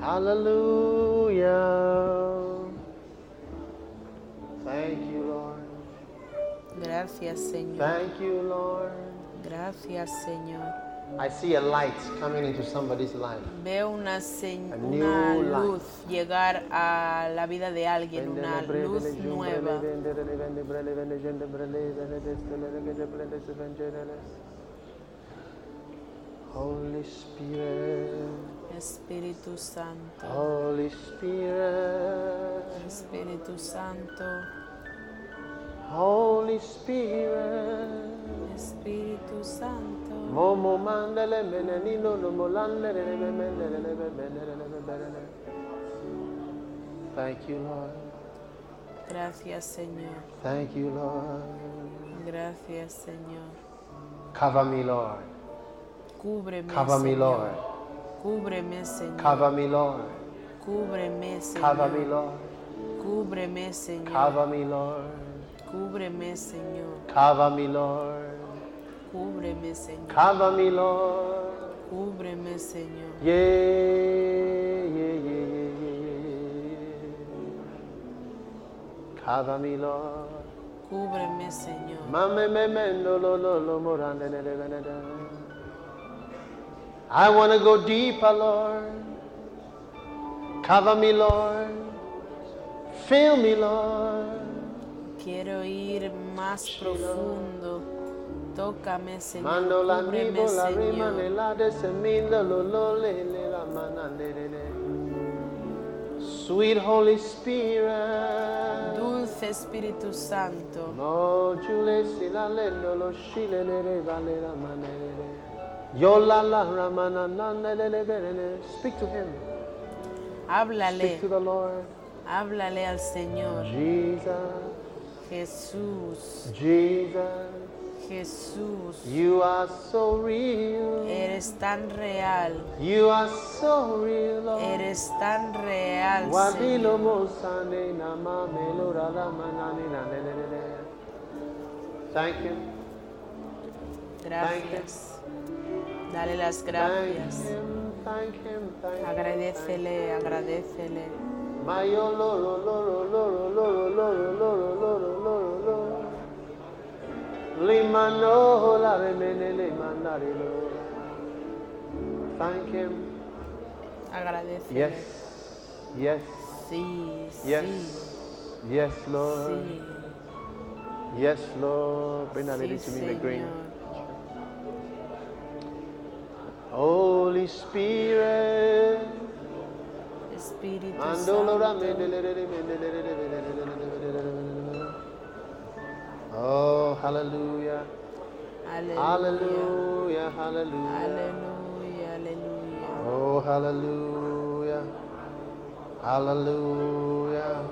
Hallelujah. Thank you, Lord. Gracias, Señor. Thank you, Lord. Gracias, Señor. I see a light coming into somebody's life. Veo una, una new life. luz llegar a la vida de alguien, una luz nueva. Holy Spirit, Espíritu Santo, Holy Spirit, Espíritu Santo, Holy Spirit. Espíritu Santo. Momo mandele menenino no. Thank you, Lord. Gracias, Señor. Thank you, Lord. Gracias, Señor. Cover me, Lord. Cúbreme, Cover me, Señor. Lord. Cúbreme, Señor. Cover me, Lord. Cúbreme, Señor. Cover me, Lord. Cúbreme, Señor. Cover me, Lord. Cúbreme, Señor. Cover me, Lord. Cúbreme, Señor. Cover me, Lord. Cúbreme, Señor. Yeah, yeah, yeah, yeah, yeah. Cover me, Lord. Cúbreme, Señor. Mame me mendo lo lo lo morande ne de veneda. I want to go deeper, Lord. Cover me, Lord. Fill me, Lord. Quiero ir más profundo. Tócame, Señor. Mando la nibo la rima la de lo lo le le la de. Sweet Holy Spirit. Dulce Espíritu Santo. No, chule si la lendo lo shile le re vale la manere. Yo la la ramana. Speak to him. Speak Háblale. to the Lord. Háblale al Señor. Jesus, Jesús. Jesus, Jesús. you are so real. Eres tan real. You are so real, Lord. Eres tan real, Señor. ne ne ne. Thank you. Dale las gracias. Agradecele, agradecele. Thank him. Agradecele. Yes. Yes. Sí, yes. Yes, Lord. Yes, Lord. Ven a Holy Spirit. Espíritu Santo. Oh, hallelujah. Hallelujah, hallelujah. Aleluya. Oh, hallelujah. Hallelujah.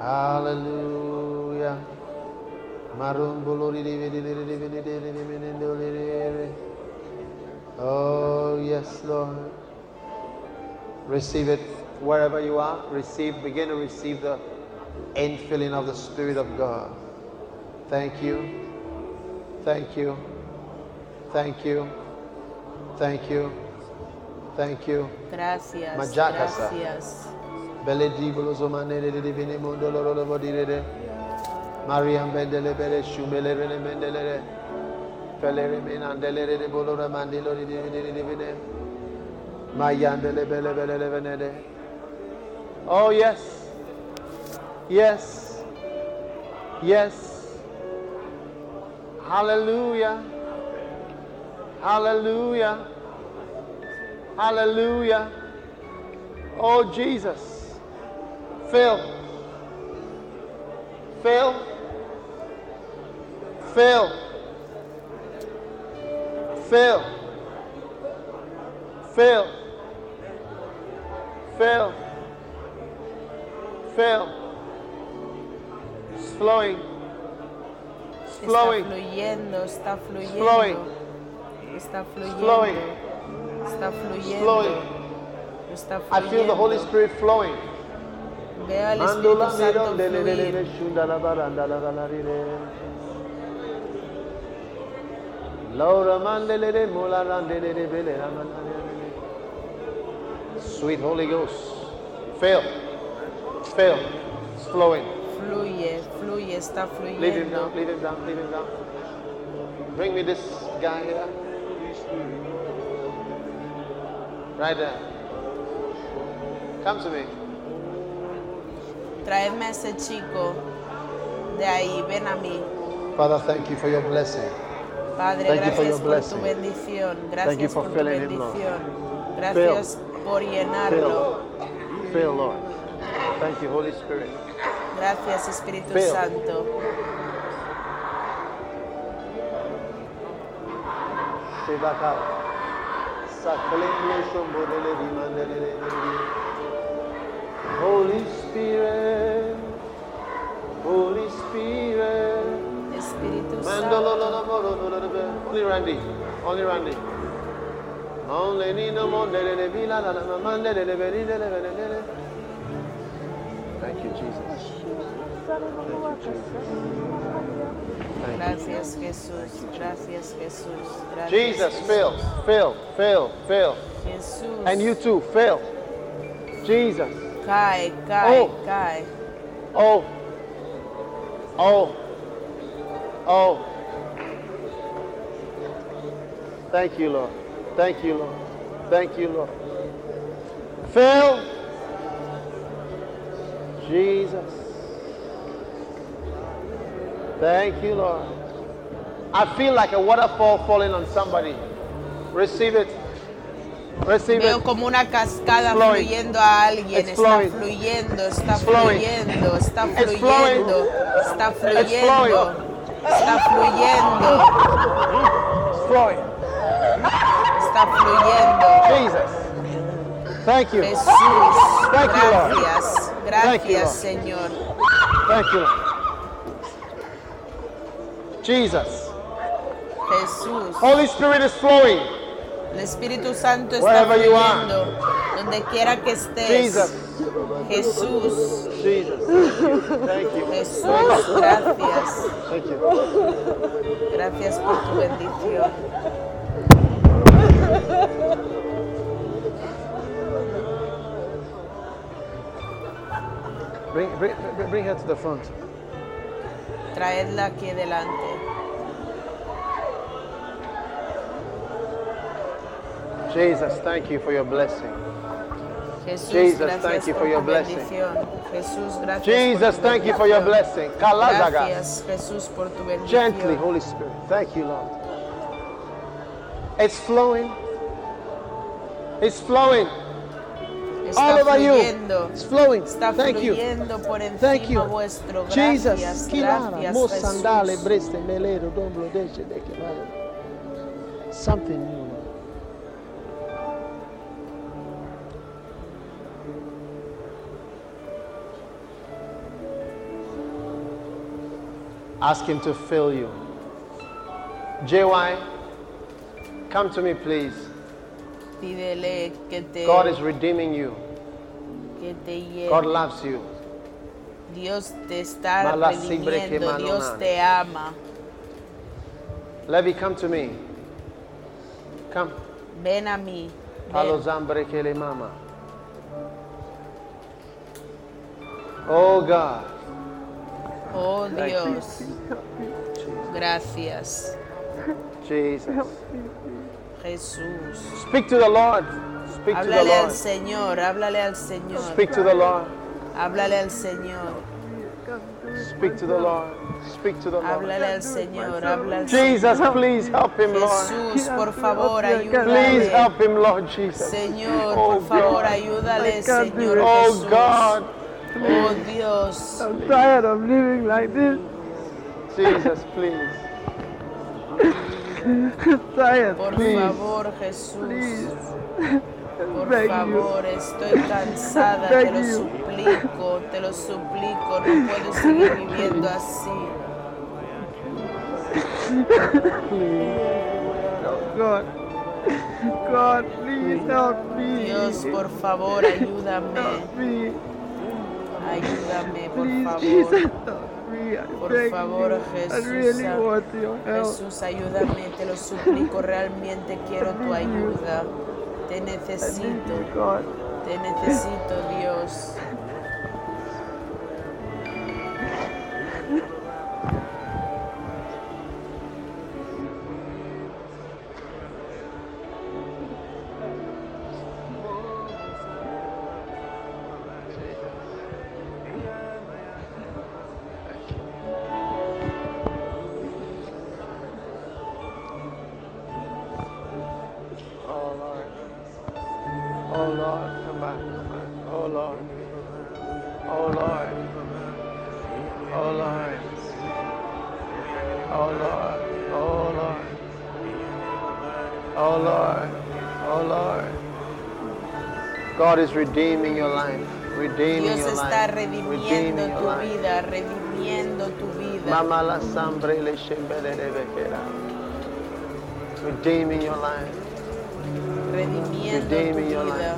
Hallelujah. Marumbulori di vidi di di vidi di di di di di di. Oh, yes, Lord. Receive it wherever you are. Receive, begin to receive the infilling of the Spirit of God. Thank you. Thank you. Thank you. Thank you. Thank you. Gracias, Majakasa. gracias. Bele di bolozo manere divine mondo loro lo vodire. Mariam bendele bere shumele rene mendele. Felere menandele de bolora mandilo di divine divine. Mayandele bele bele le venede. Oh yes. Yes. Yes. Hallelujah. Hallelujah. Hallelujah. Oh, Jesus. Phil. Phil. Phil. Phil. Phil. Phil. Phil. It's flowing. It's Está flowing. fluyendo, está fluyendo. flowing. Está fluyendo. flowing. Está fluyendo. flowing. Está I feel the Holy. Spirit flowing. Veo al Espíritu Santo fluir. Sweet Holy Ghost, fill, fill, it's flowing. Fluye, fluye, está fluyendo. Leave him down, leave him down, leave him down. Bring me this guy here. Right there. Come to me. Traedme a ese chico de ahí, ven a mí. Father, thank you for your blessing. Padre, Thank you for gracias por tu bendición. Thank you Gracias for por tu bendición. Gracias por llenarlo. Fill, Lord. Thank you, Holy Spirit. Gracias, Espíritu Fill. Santo. Holy Spirit. Holy Spirit. Espíritu Mandolo Santo. lo lo lo lo lo lo. Only Randy. Only Randy. Only Nino mondele le vila la la mandele le veli le le le le. Thank you, Jesus. Thank you, Jesus. Thank you. Gracias, Jesús. Gracias, Jesús. Gracias, Jesus, Jesús. fill, fill, fill, fill. Jesús. And you too, fill. Jesus. Cae, cae, Oh. cae. Oh. Oh. Oh. Thank you, Lord. Thank you, Lord. Thank you, Lord. Phil. Jesus. Thank you, Lord. I feel like a waterfall falling on somebody. Receive it. Receive Veo it. como una cascada fluyendo a alguien. It's Está fluyendo, está fluyendo, está fluyendo, está It's fluyendo, está fluyendo, It's flowing. está fluyendo. Jesus. Thank you. Jesús, Thank you, Lord. gracias, Thank you, gracias, Señor. Thank you. Jesus. Jesús, Holy Spirit is flowing. El Espíritu Santo está fluyendo, donde quiera que estés. Jesus. Jesús, Jesus. Thank you. Jesús, gracias, Thank you. gracias por tu bendición. Bring, bring, bring her to the front. Traedla aquí delante. Jesus, thank you for your blessing. Jesús, Jesus, thank you for your blessing. Jesús, Jesus, thank you for your blessing. Gracias, Jesús, por tu bendición. Gently, Holy Spirit. Thank you, Lord. It's flowing. It's flowing. Está all over you. It's flowing. Está Thank you. por Thank you. vuestro. Jesus, Gracias, Kilara, gracias, Jesús. Breste, Melero, Domblo, Deshe, Dekevale. Something new. Ask him to fill you. JY, come to me, please. Pídele que te, God is redeeming you. que te llene. God loves you. Dios te está redimiendo. Dios te ama. Levy, come to me. Come. Ven a mí. Palo zambre que le mama. Oh God. Oh Dios. Gracias, Jesus. Jesús. Speak to the Lord. Speak to the Háblale al Lord. Señor, háblale al Señor. Speak to the Lord. Háblale al Señor. Speak to the Lord. Speak to the Lord. Háblale al Señor, al Jesus, please help him, Lord. Jesús, por favor, Please ayúdale. help him, Lord Jesus. Señor, Oh, por favor, ayúdale, Señor Oh Jesús. God. Oh Dios, I'm tired of living like this. Jesus, please. Tired. por Please. favor, Jesús. Por Beg you. favor, estoy cansada, Beg te lo you. suplico, te lo suplico, no puedo seguir viviendo así. God. God, please help me. Dios, por favor, ayúdame, Help me. Ayúdame, por favor. Por favor, Jesús, help. Jesús, ayúdame, te lo suplico, realmente quiero tu ayuda. Te necesito, te necesito, Dios. God is redeeming your life. Redeeming Dios your está life. redimiendo Redeeming your tu life. vida, redimiendo tu vida. Mama la sambre le. Redeeming your life. redimiendo Redeeming your vida.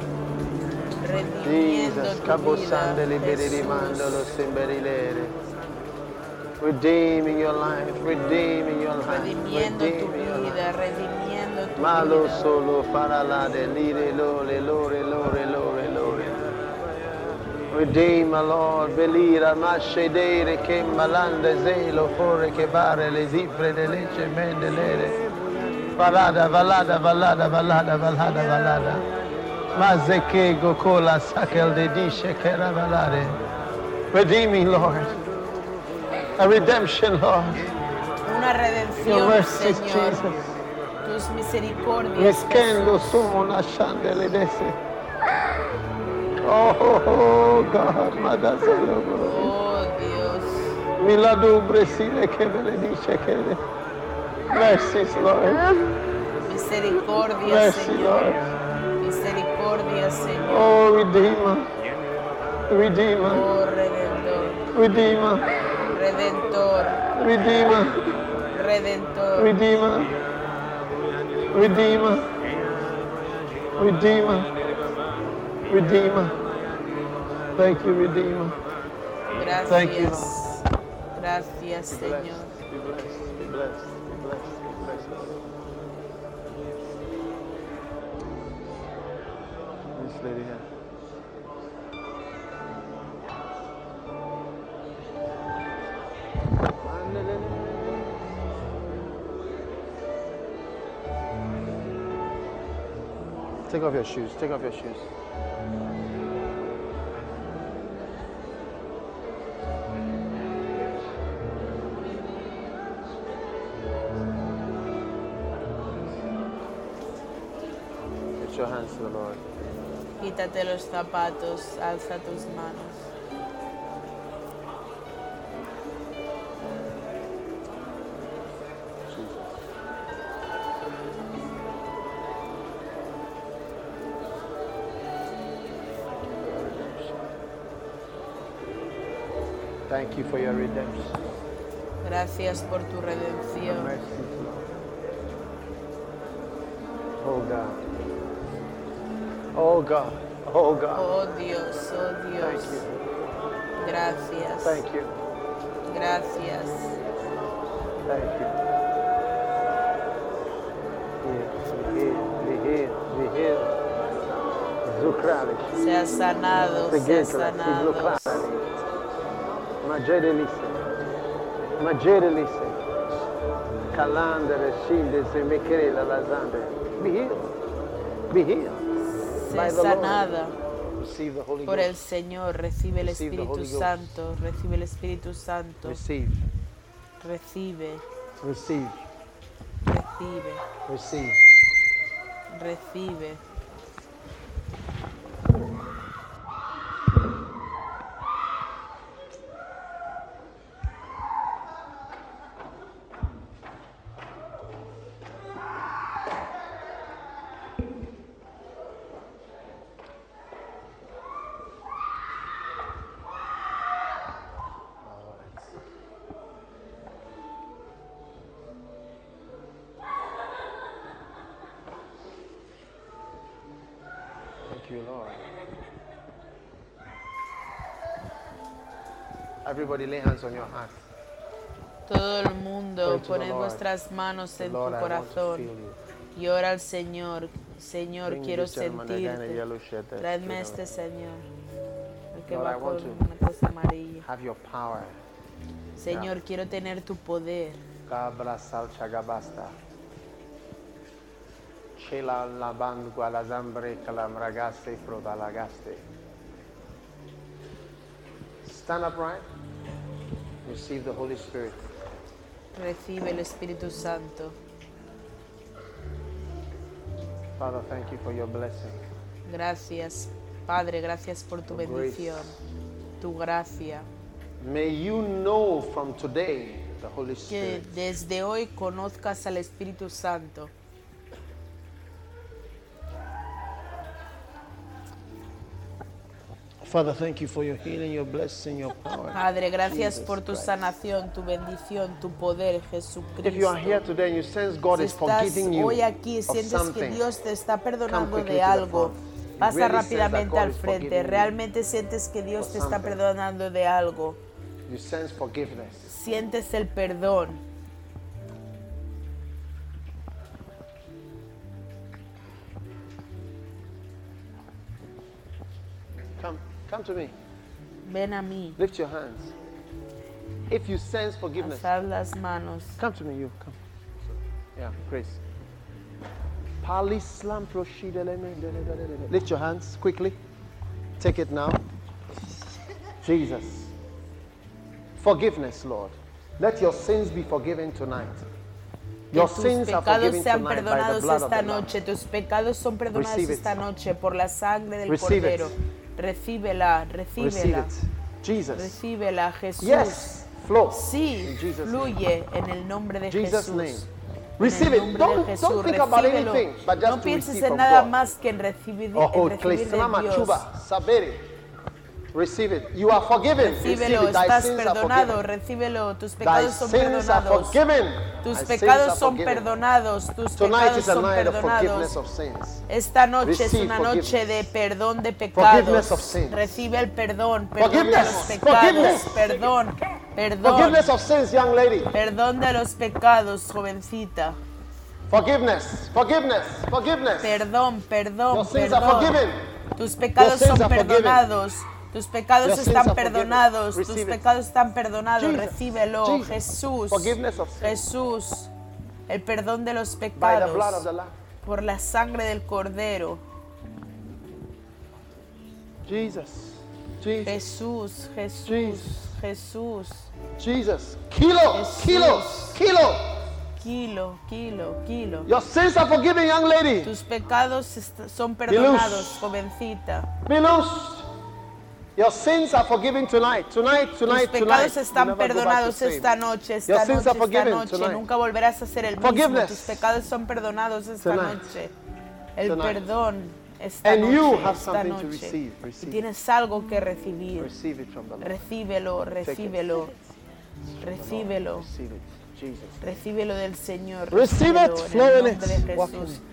Redimiendo Jesus, tu Kabosande vida. liberi mando lo semberilere. Redeeming your life, redeeming your life, Redimiendo tu life. vida, redimiendo Malo vida. solo para la de lire lore lore lore lore lore. Redeem, Lord, belira mascedere che malande zelo fore che bare le zifre de leche mendelere. Valada, valada, valada, valada, valada, valada. Mazeke gokola sakel de dishe kera valade. Redeeming, Lord. A redemption, Lord. Una Your redención, Señor. Jesus. Tus misericordias. Sono lasciando le desse. Oh, oh, oh, God, madasalo. Oh Dios. Miladu bresile che me le dice che le. Mercies, Lord. Misericordia, Mercy, Señor. Lord. Misericordia, Señor. Oh, Redeemer. Redeemer. Oh Redentor. Redeemer. Redentor. Redeemer. Redentor. Redeemer. Redeemer. Redeemer. Redeemer. Thank you, Redeemer. Thank you, Gracias. Gracias, Señor. Be blessed, be blessed, be blessed, be blessed, This lady here. Take off your shoes. Take off your shoes. Lift your hands to the Lord. Quítate los zapatos, alza tus manos. For your redemption. Gracias por tu redención. Oh God. Oh God. Oh God. Oh Dios, oh Thank Dios. you. Gracias. Thank you. Gracias. Thank you. Sea sanado, sea Segekla, sanado. Siglukrali. Majedelise. Majedelise. Kalandere, Shinde, Semekerela, Lazande. Be healed. Be healed. Sea By the sanada Receive the Holy por el. Señor. Recibe el Espíritu. Santo. Recibe el Espíritu Santo. Receive. Recibe, Receive. recibe, Receive. recibe. Thank you, Lord. Everybody lay hands on your heart. Todo el mundo Pray to the pone Lord. vuestras manos en tu Lord, to corazón y ora al Señor. Señor, Bring quiero sentirte. Traedme a este. Señor. El que Lord, va I con want to- una cosa amarilla. Have your power. Señor, quiero tener tu poder. Cabra salcha gabasta. Chela laban gualazambre calamragaste prodalagaste. Stand upright. Receive the Holy Spirit. Recibe el Espíritu Santo. Father, thank you for your blessing. Gracias, Padre, gracias por tu Your grace. bendición, tu gracia. May you know from today the Holy Que Spirit. desde hoy conozcas al Espíritu Santo. Father, thank you for your healing, your blessing, your power. Padre, gracias Jesus por tu Christ. sanación, tu bendición, tu poder, If you are here Jesucristo. today and you sense God Si is forgiving you hoy aquí, sientes que Dios te está perdonando de algo, pasa really rápidamente al frente. Realmente sientes que Dios te está perdonando de algo. you sense forgiveness. Sientes el perdón. Come, to me. Ven a mí, Lift your hands. If you sense forgiveness, las manos. come to me. You come. Yeah, Grace. Lift your hands quickly. Take it now. Jesus. Forgiveness, Lord. Let your sins be forgiven tonight. Your tus sins are pecados forgiven sean tonight by the perdonados esta noche. Tus pecados son perdonados esta noche por la sangre del Receive it. Recíbela, recíbela. Jesus. recíbela, Jesús. Yes. Flow. Sí, name. fluye en el nombre de Jesus' Jesús. name. En Receive el it. nombre Don't, de don't Jesús, think about recíbelo. anything, but just no pienses en nada God. más que en recibir, Oh, en recibir de Dios. Receive it. You are forgiven. Recíbelo, estás perdonado, recíbelo. Tus pecados son perdonados. forgiven. Tus pecados son perdonados. Tus Tonight pecados is a son perdonados. of sins. Esta noche es una noche de perdón de pecados. Recibe el perdón, perdón de los pecados, perdón, perdón, Forgiveness of sins, young lady. perdón de los pecados, jovencita. Forgiveness. Forgiveness. Forgiveness. Perdón, perdón, perdón. Tus pecados son perdonados. Tus pecados están perdonados. Tus pecados están perdonados. Recíbelo. Jesús. Jesús. El perdón de los pecados por la sangre del Cordero. Jesús, Jesús. Jesús. Jesus. Kilo. Jesús. Kilo. Kilo. Kilo, kilo, kilo. Your sins are forgiven, young lady. Tus pecados son perdonados, jovencita. Be. Your sins are forgiven tonight. Tonight, Tus tonight, pecados You están perdonados esta noche, Your esta sins noche, are esta forgiven noche. tonight. Nunca volverás a ser el mismo. Forgiveness. Tus pecados son perdonados esta Tonight. noche. El Tonight. perdón esta And you noche, have esta something to noche. receive. Y Receive. tienes algo que recibir. Receive it from the Lord. Recíbelo, recíbelo, it. recíbelo. Receive it. Jesus. Recíbelo del Señor. Receive it, en flow in nombre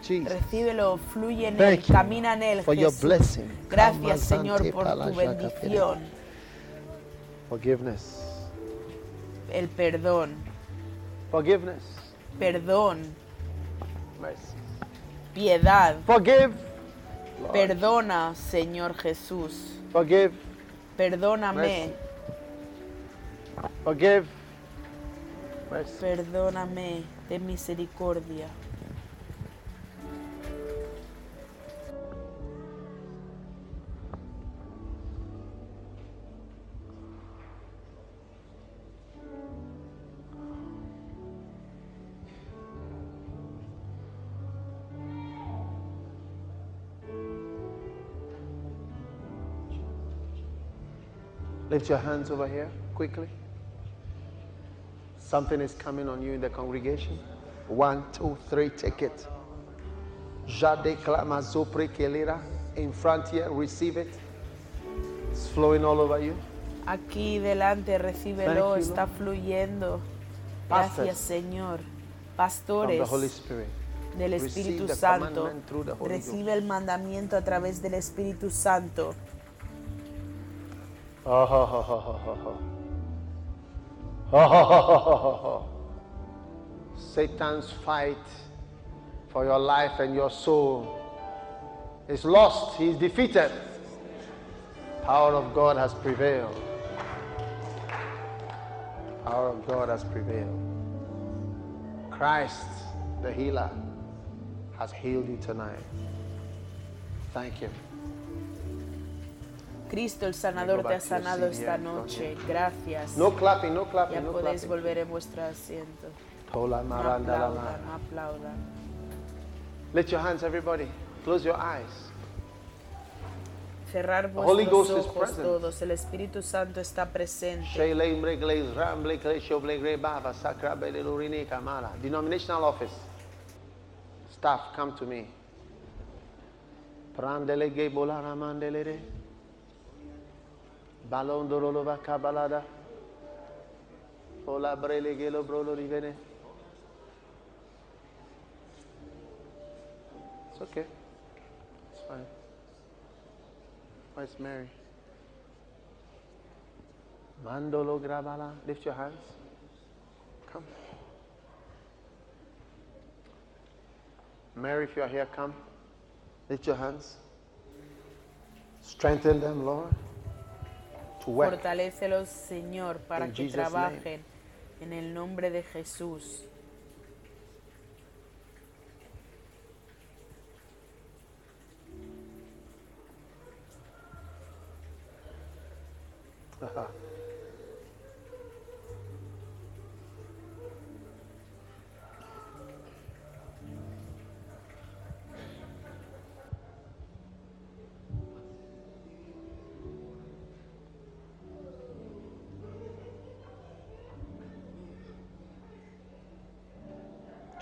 it. Recíbelo, fluye en él, camina en él. Jesús. blessing. Gracias, Señor, por tu bendición. Forgiveness. El perdón, Forgiveness. perdón, Mercy. piedad. Forgive. Lord. Perdona, Señor Jesús. Forgive. Perdóname, Mercy. Forgive. Perdóname de misericordia. Lift your hands over here quickly. Something is coming on you in the congregation. One, two, three, take it. Jade clama zopre kelira. In front here, receive it. It's flowing all over you. Aquí delante, recíbelo, you, está fluyendo. Pastors. Gracias, Señor. From the Pastores Holy Spirit. del Espíritu Santo, recibe el mandamiento a través del Espíritu Santo. Oh, ho, ho. Oh. Satan's fight for your life and your soul is lost. He is defeated. Power of God has prevailed. Power of God has prevailed. Christ, the healer, has healed you tonight. Thank you. Cristo el sanador te ha sanado esta noche. Gracias. No clapping, no Ya clapping, no podéis clapping. volver en vuestro asiento. No aplaudan, no aplaudan. Lift your hands, everybody. Close your eyes. Cerrar Holy vuestros Ghost is ojos present. todos. El Espíritu Santo está presente. Denominational office. Staff, come to me. Prandele Ge Bolara Mandelere. Balon Dorolova Kabalada. Ola Brele Gelo Brolo Rivene. It's okay. It's fine. Where's Mary? Mandolo Grabala. Lift your hands. Come. Mary, if you are here, come. Lift your hands. Strengthen them, Lord, to work. Fortalécelos, Señor, para In que Jesus' trabajen en el nombre de Jesús.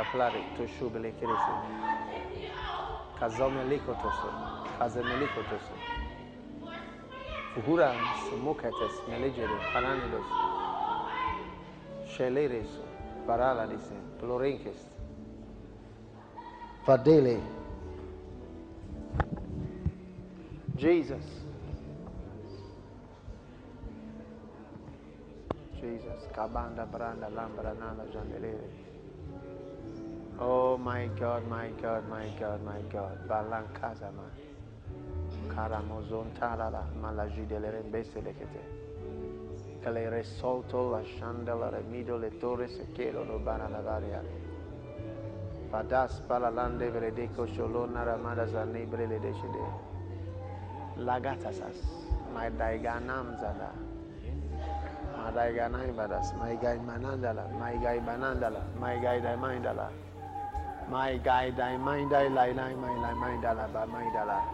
saflar tuşubiletirisi. Casamento otursun, casamento otursun. Fugura sumuketes meleceri falan ilos. Şeleres paralelise plorinkes. Fadele. Jesus. Jesus. Cabanda, branda, lambra, nana, jandelere. Oh my God, my God, my God, my God. Balankazama. Karamozon talala malajidelere beselekete. Kale resolto la chandela remido le torre se quiero no bana la varia. Fadas palalande veredeco sholona ramada zanebre le deshide. Lagatasas. My daiganam zada. My daiganai badas. My guy manandala. My guy banandala. My guy daimandala. My guide, I mind, I lie, lie, my lie, mind, I lie, mind, I lie.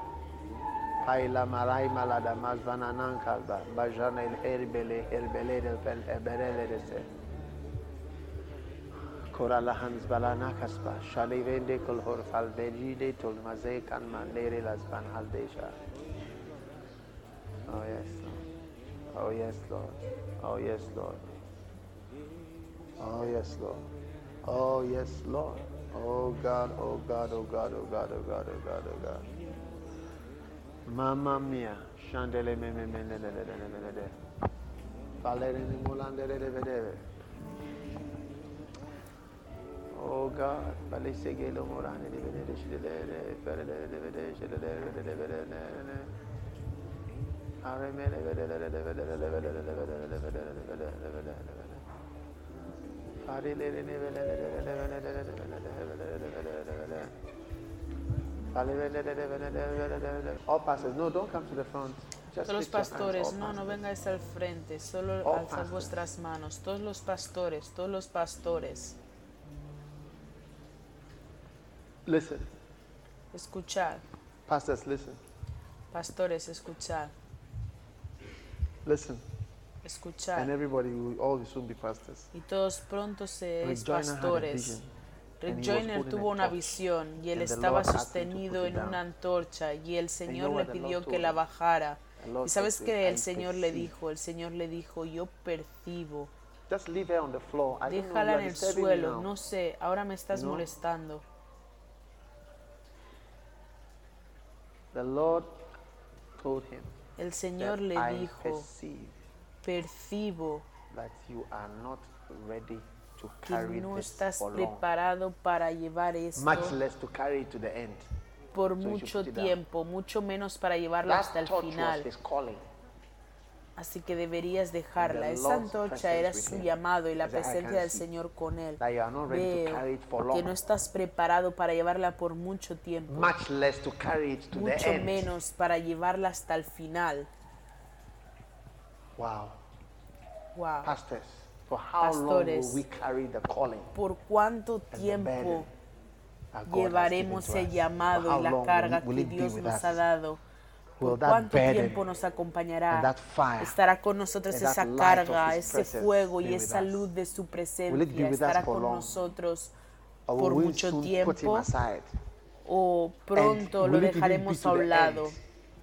Hayla maray malada mazvananan kalba. Bajan el herbele herbelere fel heberelere se. Korala hans balana kasba. Shali vende kol horfal beride tol maze kan mandere lazban haldesha. Oh yes, Lord. Oh yes, Lord. Oh yes, Lord. Oh yes, Lord. Oh yes, Lord. Oh God, oh God, oh God, oh God, oh God, oh God, oh God. Mamma mia. Chandele me me me ne ne ne ne ne ne ne. Valere ni mulandere de vedere. Oh God, vale segelo morane di vedere shidele fere de de vedere shidele de de vedere ne ne. Are me ne vedere de vedere de vedere de vedere de vedere de vedere de vedere de vedere. Are le ne vedere de vedere de vedere All pastors, no, don't come to the front. Just Todos los pastores, all no, no vengáis al frente, solo All alzad pastors. vuestras manos. Todos los pastores, todos los pastores, Listen, escuchad. pastors, listen, Pastores, escuchad. listen. Escuchad. And everybody will all soon be pastors. Y todos pronto a pastores. Rick Joyner tuvo una visión y él estaba sostenido en una antorcha y el Señor le pidió que la bajara. Y sabes que el "I Señor le perceive." dijo, el Señor le dijo, yo percibo. Déjala en el suelo, no sé, ahora me estás molestando. The Lord told him El Señor le dijo, percibo that you are not ready to que carry no this estás long, preparado para llevar esto much less to carry it to the end. por should mucho tiempo, mucho menos para llevarlo hasta That el torch was final. Así que deberías dejarla. Esa antorcha era su llamado y la He said, "I presencia del Señor con él. Veo que long, no estás preparado para llevarla por mucho tiempo, much less to carry it to the mucho end. menos para llevarla hasta el final. Wow. Wow. Pastors, for how long Pastores. will we carry the calling? ¿Por cuánto the tiempo llevaremos el llamado y la long will carga it- will que Dios nos us? ha dado? Will ¿Por that cuánto burden tiempo nos acompañará? and that fire Estará con nosotros and that esa light of carga, His ese presence fuego y esa luz de su Will presencia. Estará for con long? nosotros Or por will mucho tiempo aside? o pronto lo will dejaremos a un lado.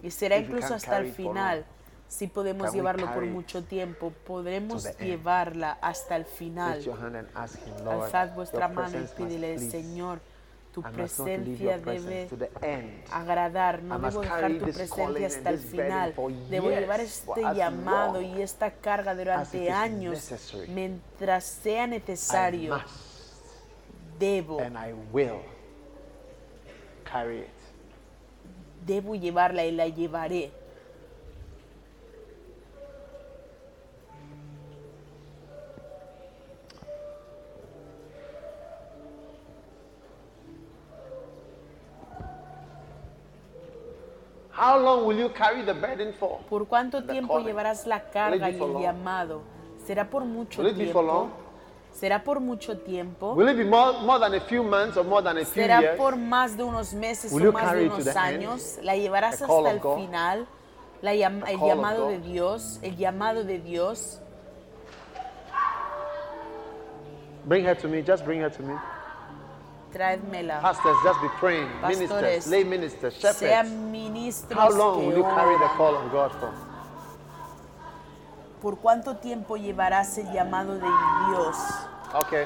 Y será incluso hasta el long, final. Si podemos can llevarlo por mucho tiempo, podremos llevarla hasta el final. Him, Alzad vuestra mano y pídele. Señor, tu presencia debe agradar, no debo dejar tu presencia hasta el final. Debo llevar este llamado y esta carga durante años mientras sea necesario. Debo, debo llevarla y la llevaré. How long will you carry the burden for? ¿Por cuánto tiempo llevarás la carga y el long? llamado? ¿Será por mucho Will it be for tiempo? long? ¿Será por mucho tiempo? Will it be more, more than a few months or more than a few ¿Será years? por más de unos meses Will o más de unos años? ¿La llevarás The hasta el God? final? La llam- el llamado de Dios, el llamado de Dios. Bring her to me. Just bring her to me. Traédmela. Pastors, just be praying. Pastores, Ministers, lay ministers, shepherds. Sean ministros How long que will you carry the call of God for? ¿Por cuánto tiempo llevarás el llamado de Dios? Okay.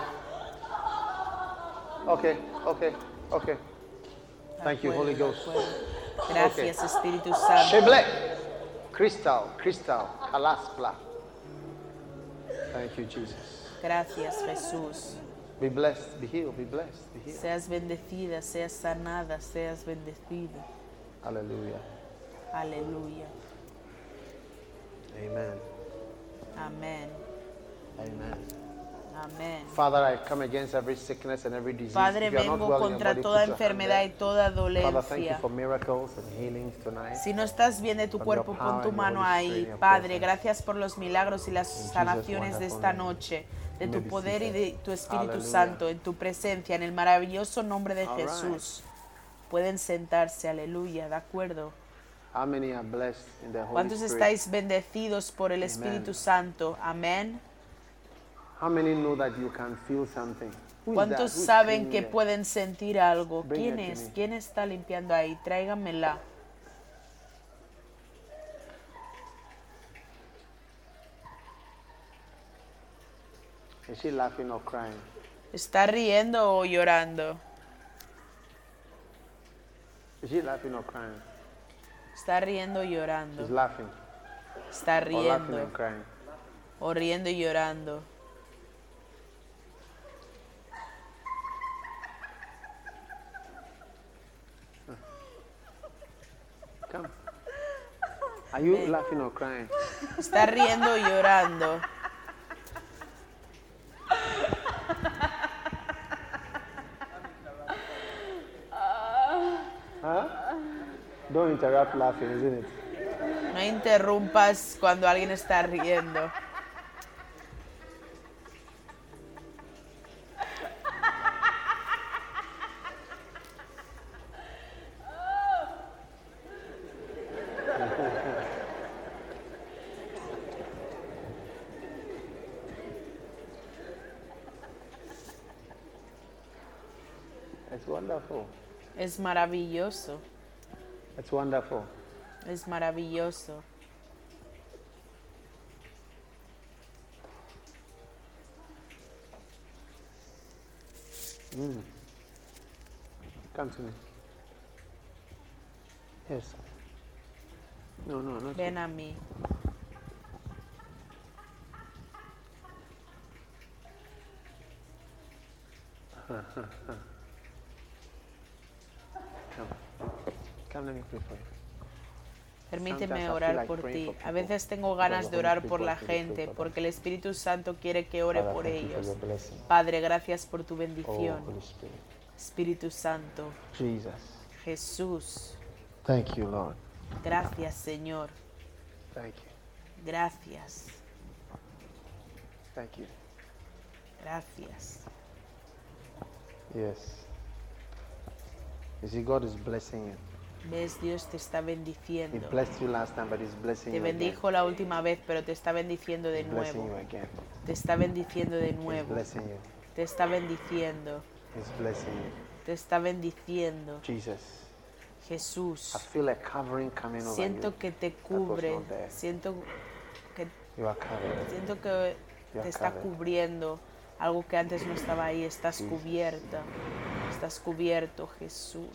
Okay, okay, okay. Thank you, Holy Ghost. Gracias, Espíritu Santo. Sheble. Crystal, crystal, kalaspla. Thank you, Jesus. Gracias, Jesús. Be blessed, be healed, be blessed, be healed. Seas bendecida, seas sanada, seas bendecido. Hallelujah. Aleluya. Amen. Amén. Amen. Amén. Father, I come against every sickness and every disease. Padre, vengo contra toda enfermedad y toda Father, thank you dolencia. for miracles and healings tonight. Si no estás bien de tu cuerpo, pon tu mano ahí. Padre, gracias por los milagros y las sanaciones de esta noche, de tu poder y de tu Espíritu Hallelujah. Santo, en tu presencia, en el maravilloso nombre de All right. Jesús. Pueden sentarse, aleluya, ¿de acuerdo? How many are blessed in the Holy ¿Cuántos Spirit? estáis bendecidos por el Espíritu Santo? Amén. ¿Cuántos saben que pueden sentir algo? ¿Quién es? ¿Quién está limpiando ahí? Tráigamela. Is she laughing or crying? ¿Está riendo o llorando? Is she laughing or crying? Está riendo o She's llorando. laughing. Está Or laughing riendo and crying. o riendo y llorando. Come. Are you laughing or crying? Está riendo o llorando. Interrupt laughing, isn't it? No interrumpas cuando alguien está riendo. It's wonderful. Es maravilloso. It's wonderful. Es maravilloso. Mm. Come to me. Yes. No, no, not Ven a mí. Come. Permíteme orar por ti. A veces tengo ganas de orar por la gente porque el Espíritu Santo quiere que ore por ellos. Padre, gracias por tu Oh, bendición. Spirit. Espíritu Santo. Jesús, gracias Señor. Gracias, gracias. Yes. You see, God is blessing you. Ves, Dios te está He bendiciendo. blessed you last time, but He's blessing Te bendijo la última vez, pero te está bendiciendo de He's blessing you nuevo. Te está bendiciendo de nuevo. Te está bendiciendo. Te está bendiciendo. Jesús, feel a covering coming over siento que te cubre. Siento que. Siento que te está cubriendo algo que antes no estaba ahí. Estás cubierta. Estás cubierto, Jesús.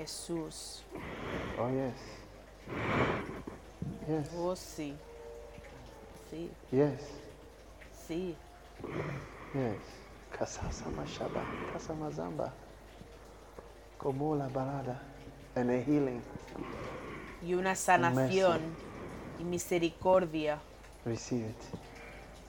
Jesús. Oh, yes. Yes. Oh, sí. Sí, Yes. sí. Yes. Kasasama Shaba. Kasamazamba. Como la balada. And a healing. Y una sanación y misericordia. Receive it.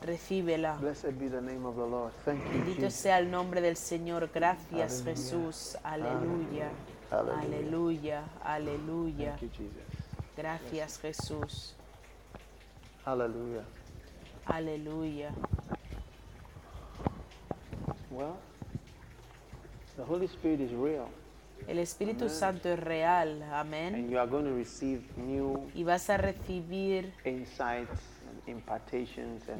Recíbela. Blessed be the name of the Lord. Thank you, Bendito sea el nombre del Señor. Gracias, Aleluya. Jesús. Aleluya. Aleluya. Aleluya. Aleluya. Thank you, Jesus. Gracias, Jesús. Hallelujah. Aleluya. Well, the Holy Spirit is real. El Espíritu Santo es real. Amén. And you are going to receive new y vas a recibir insights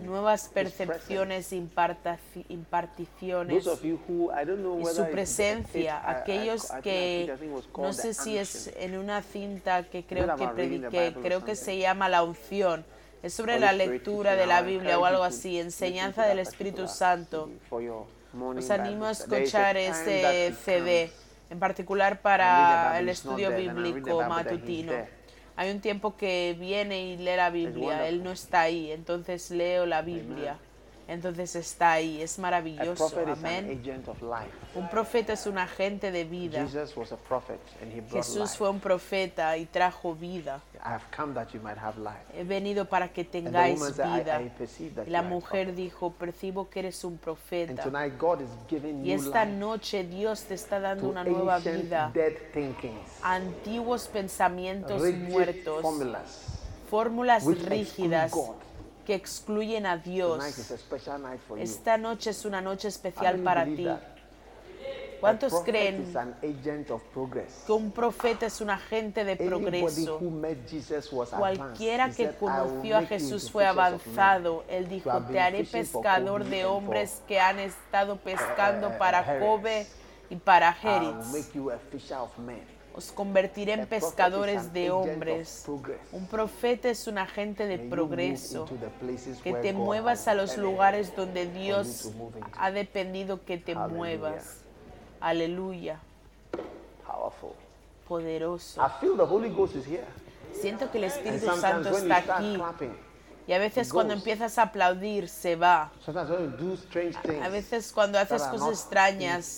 nuevas percepciones, imparticiones Those of you who I don't know y su presencia. Aquellos que no sé si es en una cinta que creo que prediqué, creo que se llama la unción. Es sobre la lectura de la Biblia o algo así, enseñanza del Espíritu Santo. Os animo a escuchar he CD, en particular para el estudio bíblico matutino. Hay un tiempo que viene y lee la Biblia, él no está ahí, entonces leo la Biblia, entonces está ahí, es maravilloso, amén. Un profeta es un agente de vida. Jesus was a prophet and he brought Jesús fue un profeta y trajo vida. I have come that you might have life. He venido para que tengáis vida. Y la mujer dijo, percibo que eres un profeta. tonight God is giving Y esta noche Dios te está dando una nueva vida. Antiguos pensamientos muertos, formulas. fórmulas rígidas. Que excluyen a Dios. Esta noche es una noche especial para ti. ¿Cuántos creen que un profeta es un agente de progreso? Cualquiera que said, "I will conoció a Jesús fue fishers of men." avanzado. Él dijo, te haré pescador de hombres que han estado pescando eh, para. Kobe y para I Os convertiré en pescadores de hombres. Un profeta es un agente de progreso. Que te muevas a los lugares donde Dios ha dependido que te muevas. Aleluya. Powerful. Poderoso. I feel the Holy Ghost is here. Siento que el Espíritu Santo está aquí. Y a veces it cuando goes. empiezas a aplaudir se va. sometimes when you do strange things, A veces cuando haces cosas extrañas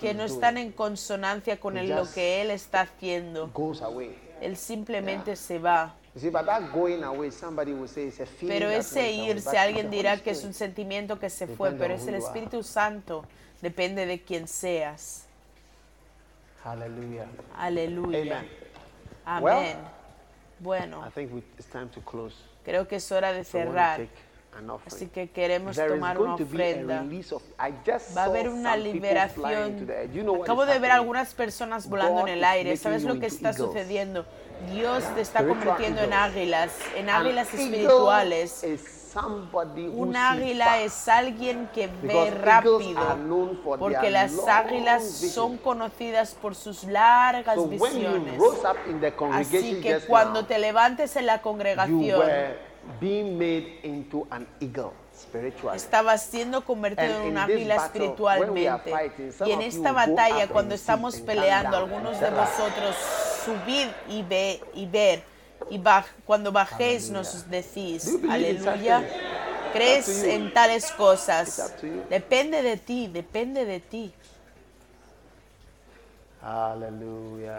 que no están en consonancia con lo que Él está haciendo. Él simplemente se va. Pero ese irse, alguien dirá que es un sentimiento que se fue, pero es el. Espíritu Santo. Depende de quién seas. Hallelujah. Aleluya. Well, Amén. Bueno, I think we, it's time to close. Creo que es hora de cerrar. Así que queremos tomar una ofrenda. Va a haber una liberación. Acabo de ver algunas personas volando God en el aire. ¿Sabes lo que está eagles. sucediendo? Dios te está convirtiendo en águilas, en águilas espirituales. Un águila es alguien que ve rápido, porque las águilas son conocidas por sus largas So visiones. Así que cuando now, te levantes en la congregación, being made into an eagle spiritually. siendo convertido And en un in this águila espiritualmente. fighting, Y en esta batalla, cuando and estamos peleando, algunos de vosotros subid y, ve, y ver, y baj- cuando bajéis nos decís, aleluya. ¿Crees en tales cosas? Depende de ti, depende de ti.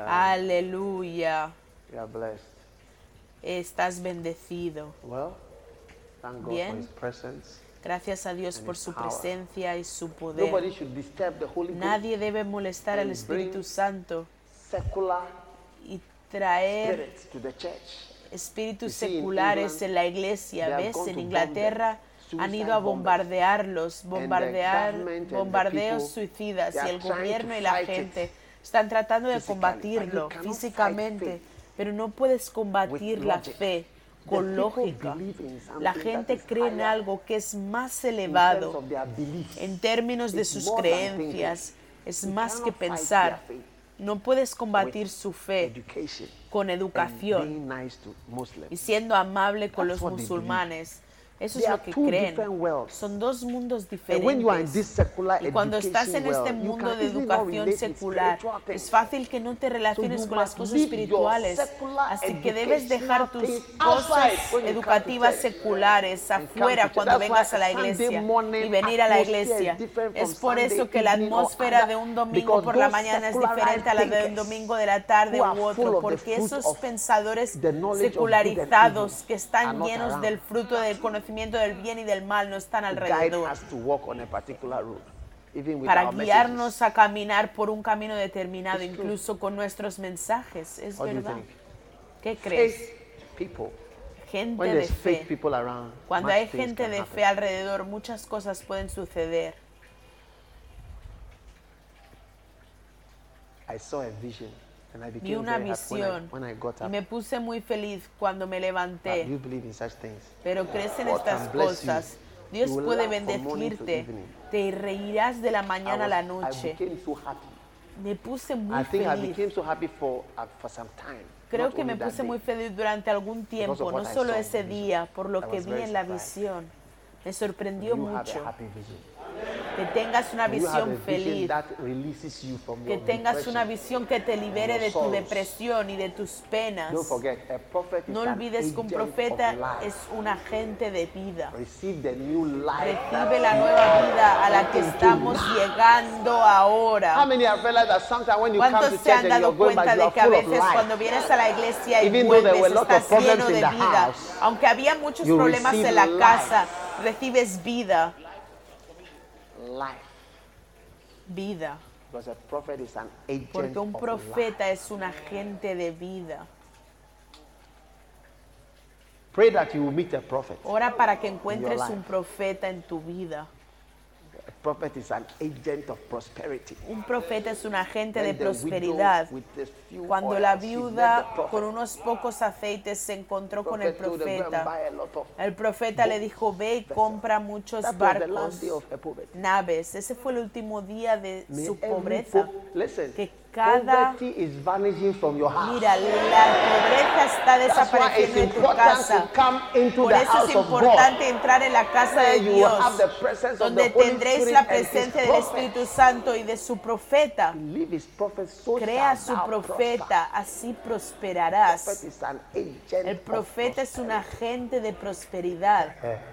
Aleluya. Blessed. Estás bendecido. Well, thank God Bien. for His presence. Gracias a Dios por su presencia y su Nobody poder. should disturb the Holy Ghost. Nadie debe molestar al Espíritu Santo traer espíritus seculares en la iglesia. ¿Ves? En Inglaterra han ido a bombardearlos, bombardear, bombardeos suicidas y el gobierno y la gente están tratando de combatirlo físicamente, pero no puedes combatir la fe con lógica. La gente cree en algo que es más elevado en términos de sus creencias. Es más que pensar. No puedes combatir su fe con educación y siendo amable con los musulmanes. Eso es lo que creen. Son dos mundos diferentes. Y cuando estás en este mundo de educación secular, es fácil que no te relaciones con las cosas espirituales. Así que debes dejar tus cosas educativas seculares afuera cuando vengas a la iglesia y venir a la iglesia. Es por eso que la atmósfera de un domingo por la mañana es diferente a la de un domingo de la tarde u otro, porque esos pensadores secularizados que están llenos del fruto del conocimiento del bien y del mal no están alrededor. para guiarnos a caminar por un camino determinado, incluso con nuestros mensajes. Es verdad. ¿Qué crees? Gente de fe. Cuando hay gente de fe alrededor, muchas cosas pueden suceder. I saw a vision Vi una visión y me puse muy feliz cuando me levanté. Pero crees en estas cosas. Dios puede bendecirte. Te reirás de la mañana a la noche. Me puse muy I think I feliz. became so happy for uh, for some time. Creo not que me puse day. muy feliz durante algún tiempo, no solo ese día, por lo I que vi en la visión. Me sorprendió mucho. Que tengas una visión feliz. Que tengas una visión que te libere de tu depresión y de tus penas. No olvides que un profeta es un agente de vida. Recibe la nueva vida a la que estamos llegando ahora. ¿Cuántos se han dado cuenta de que a veces cuando vienes a la iglesia y vuelves estás lleno de vida? Aunque había muchos problemas en la casa, recibes vida, Life. Vida. Because a prophet is an agent Porque un of profeta life. es un agente de vida. Pray that you will meet a prophet. Ora para que encuentres un profeta en tu vida. A prophet is an agent of prosperity. Un profeta es un agente de When prosperidad. Cuando la viuda con unos pocos aceites se encontró con el Prophet told her, "Go and profeta, el profeta le dijo, ve y compra muchos barcos, naves. Ese fue el último día de su pobreza. Que cada... poverty is vanishing from your house. Mira, la pobreza está desapareciendo de tu casa. Por eso es importante entrar en la casa de Dios, donde tendréis la presencia del. Espíritu Santo y de su profeta. Crea su profeta, así prosper. prosperarás. El of profeta es un agente de prosperidad.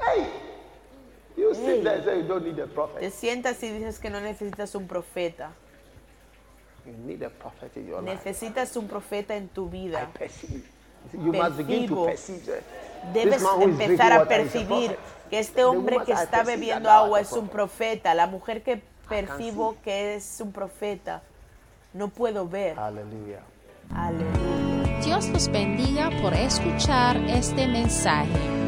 Hey, you sit there and say you don't need a Te prophet. sientas y dices que no necesitas un profeta. You need a prophet in your life. Necesitas un profeta en tu I vida. perceive. You must begin to perceive. Debes this man who is empezar drinking a water is a percibir prophet. que este The hombre woman que I está bebiendo agua es un prophet. profeta. La mujer que percibo see. que es un profeta. No puedo ver. Hallelujah. Aleluya. Dios los bendiga por escuchar este mensaje.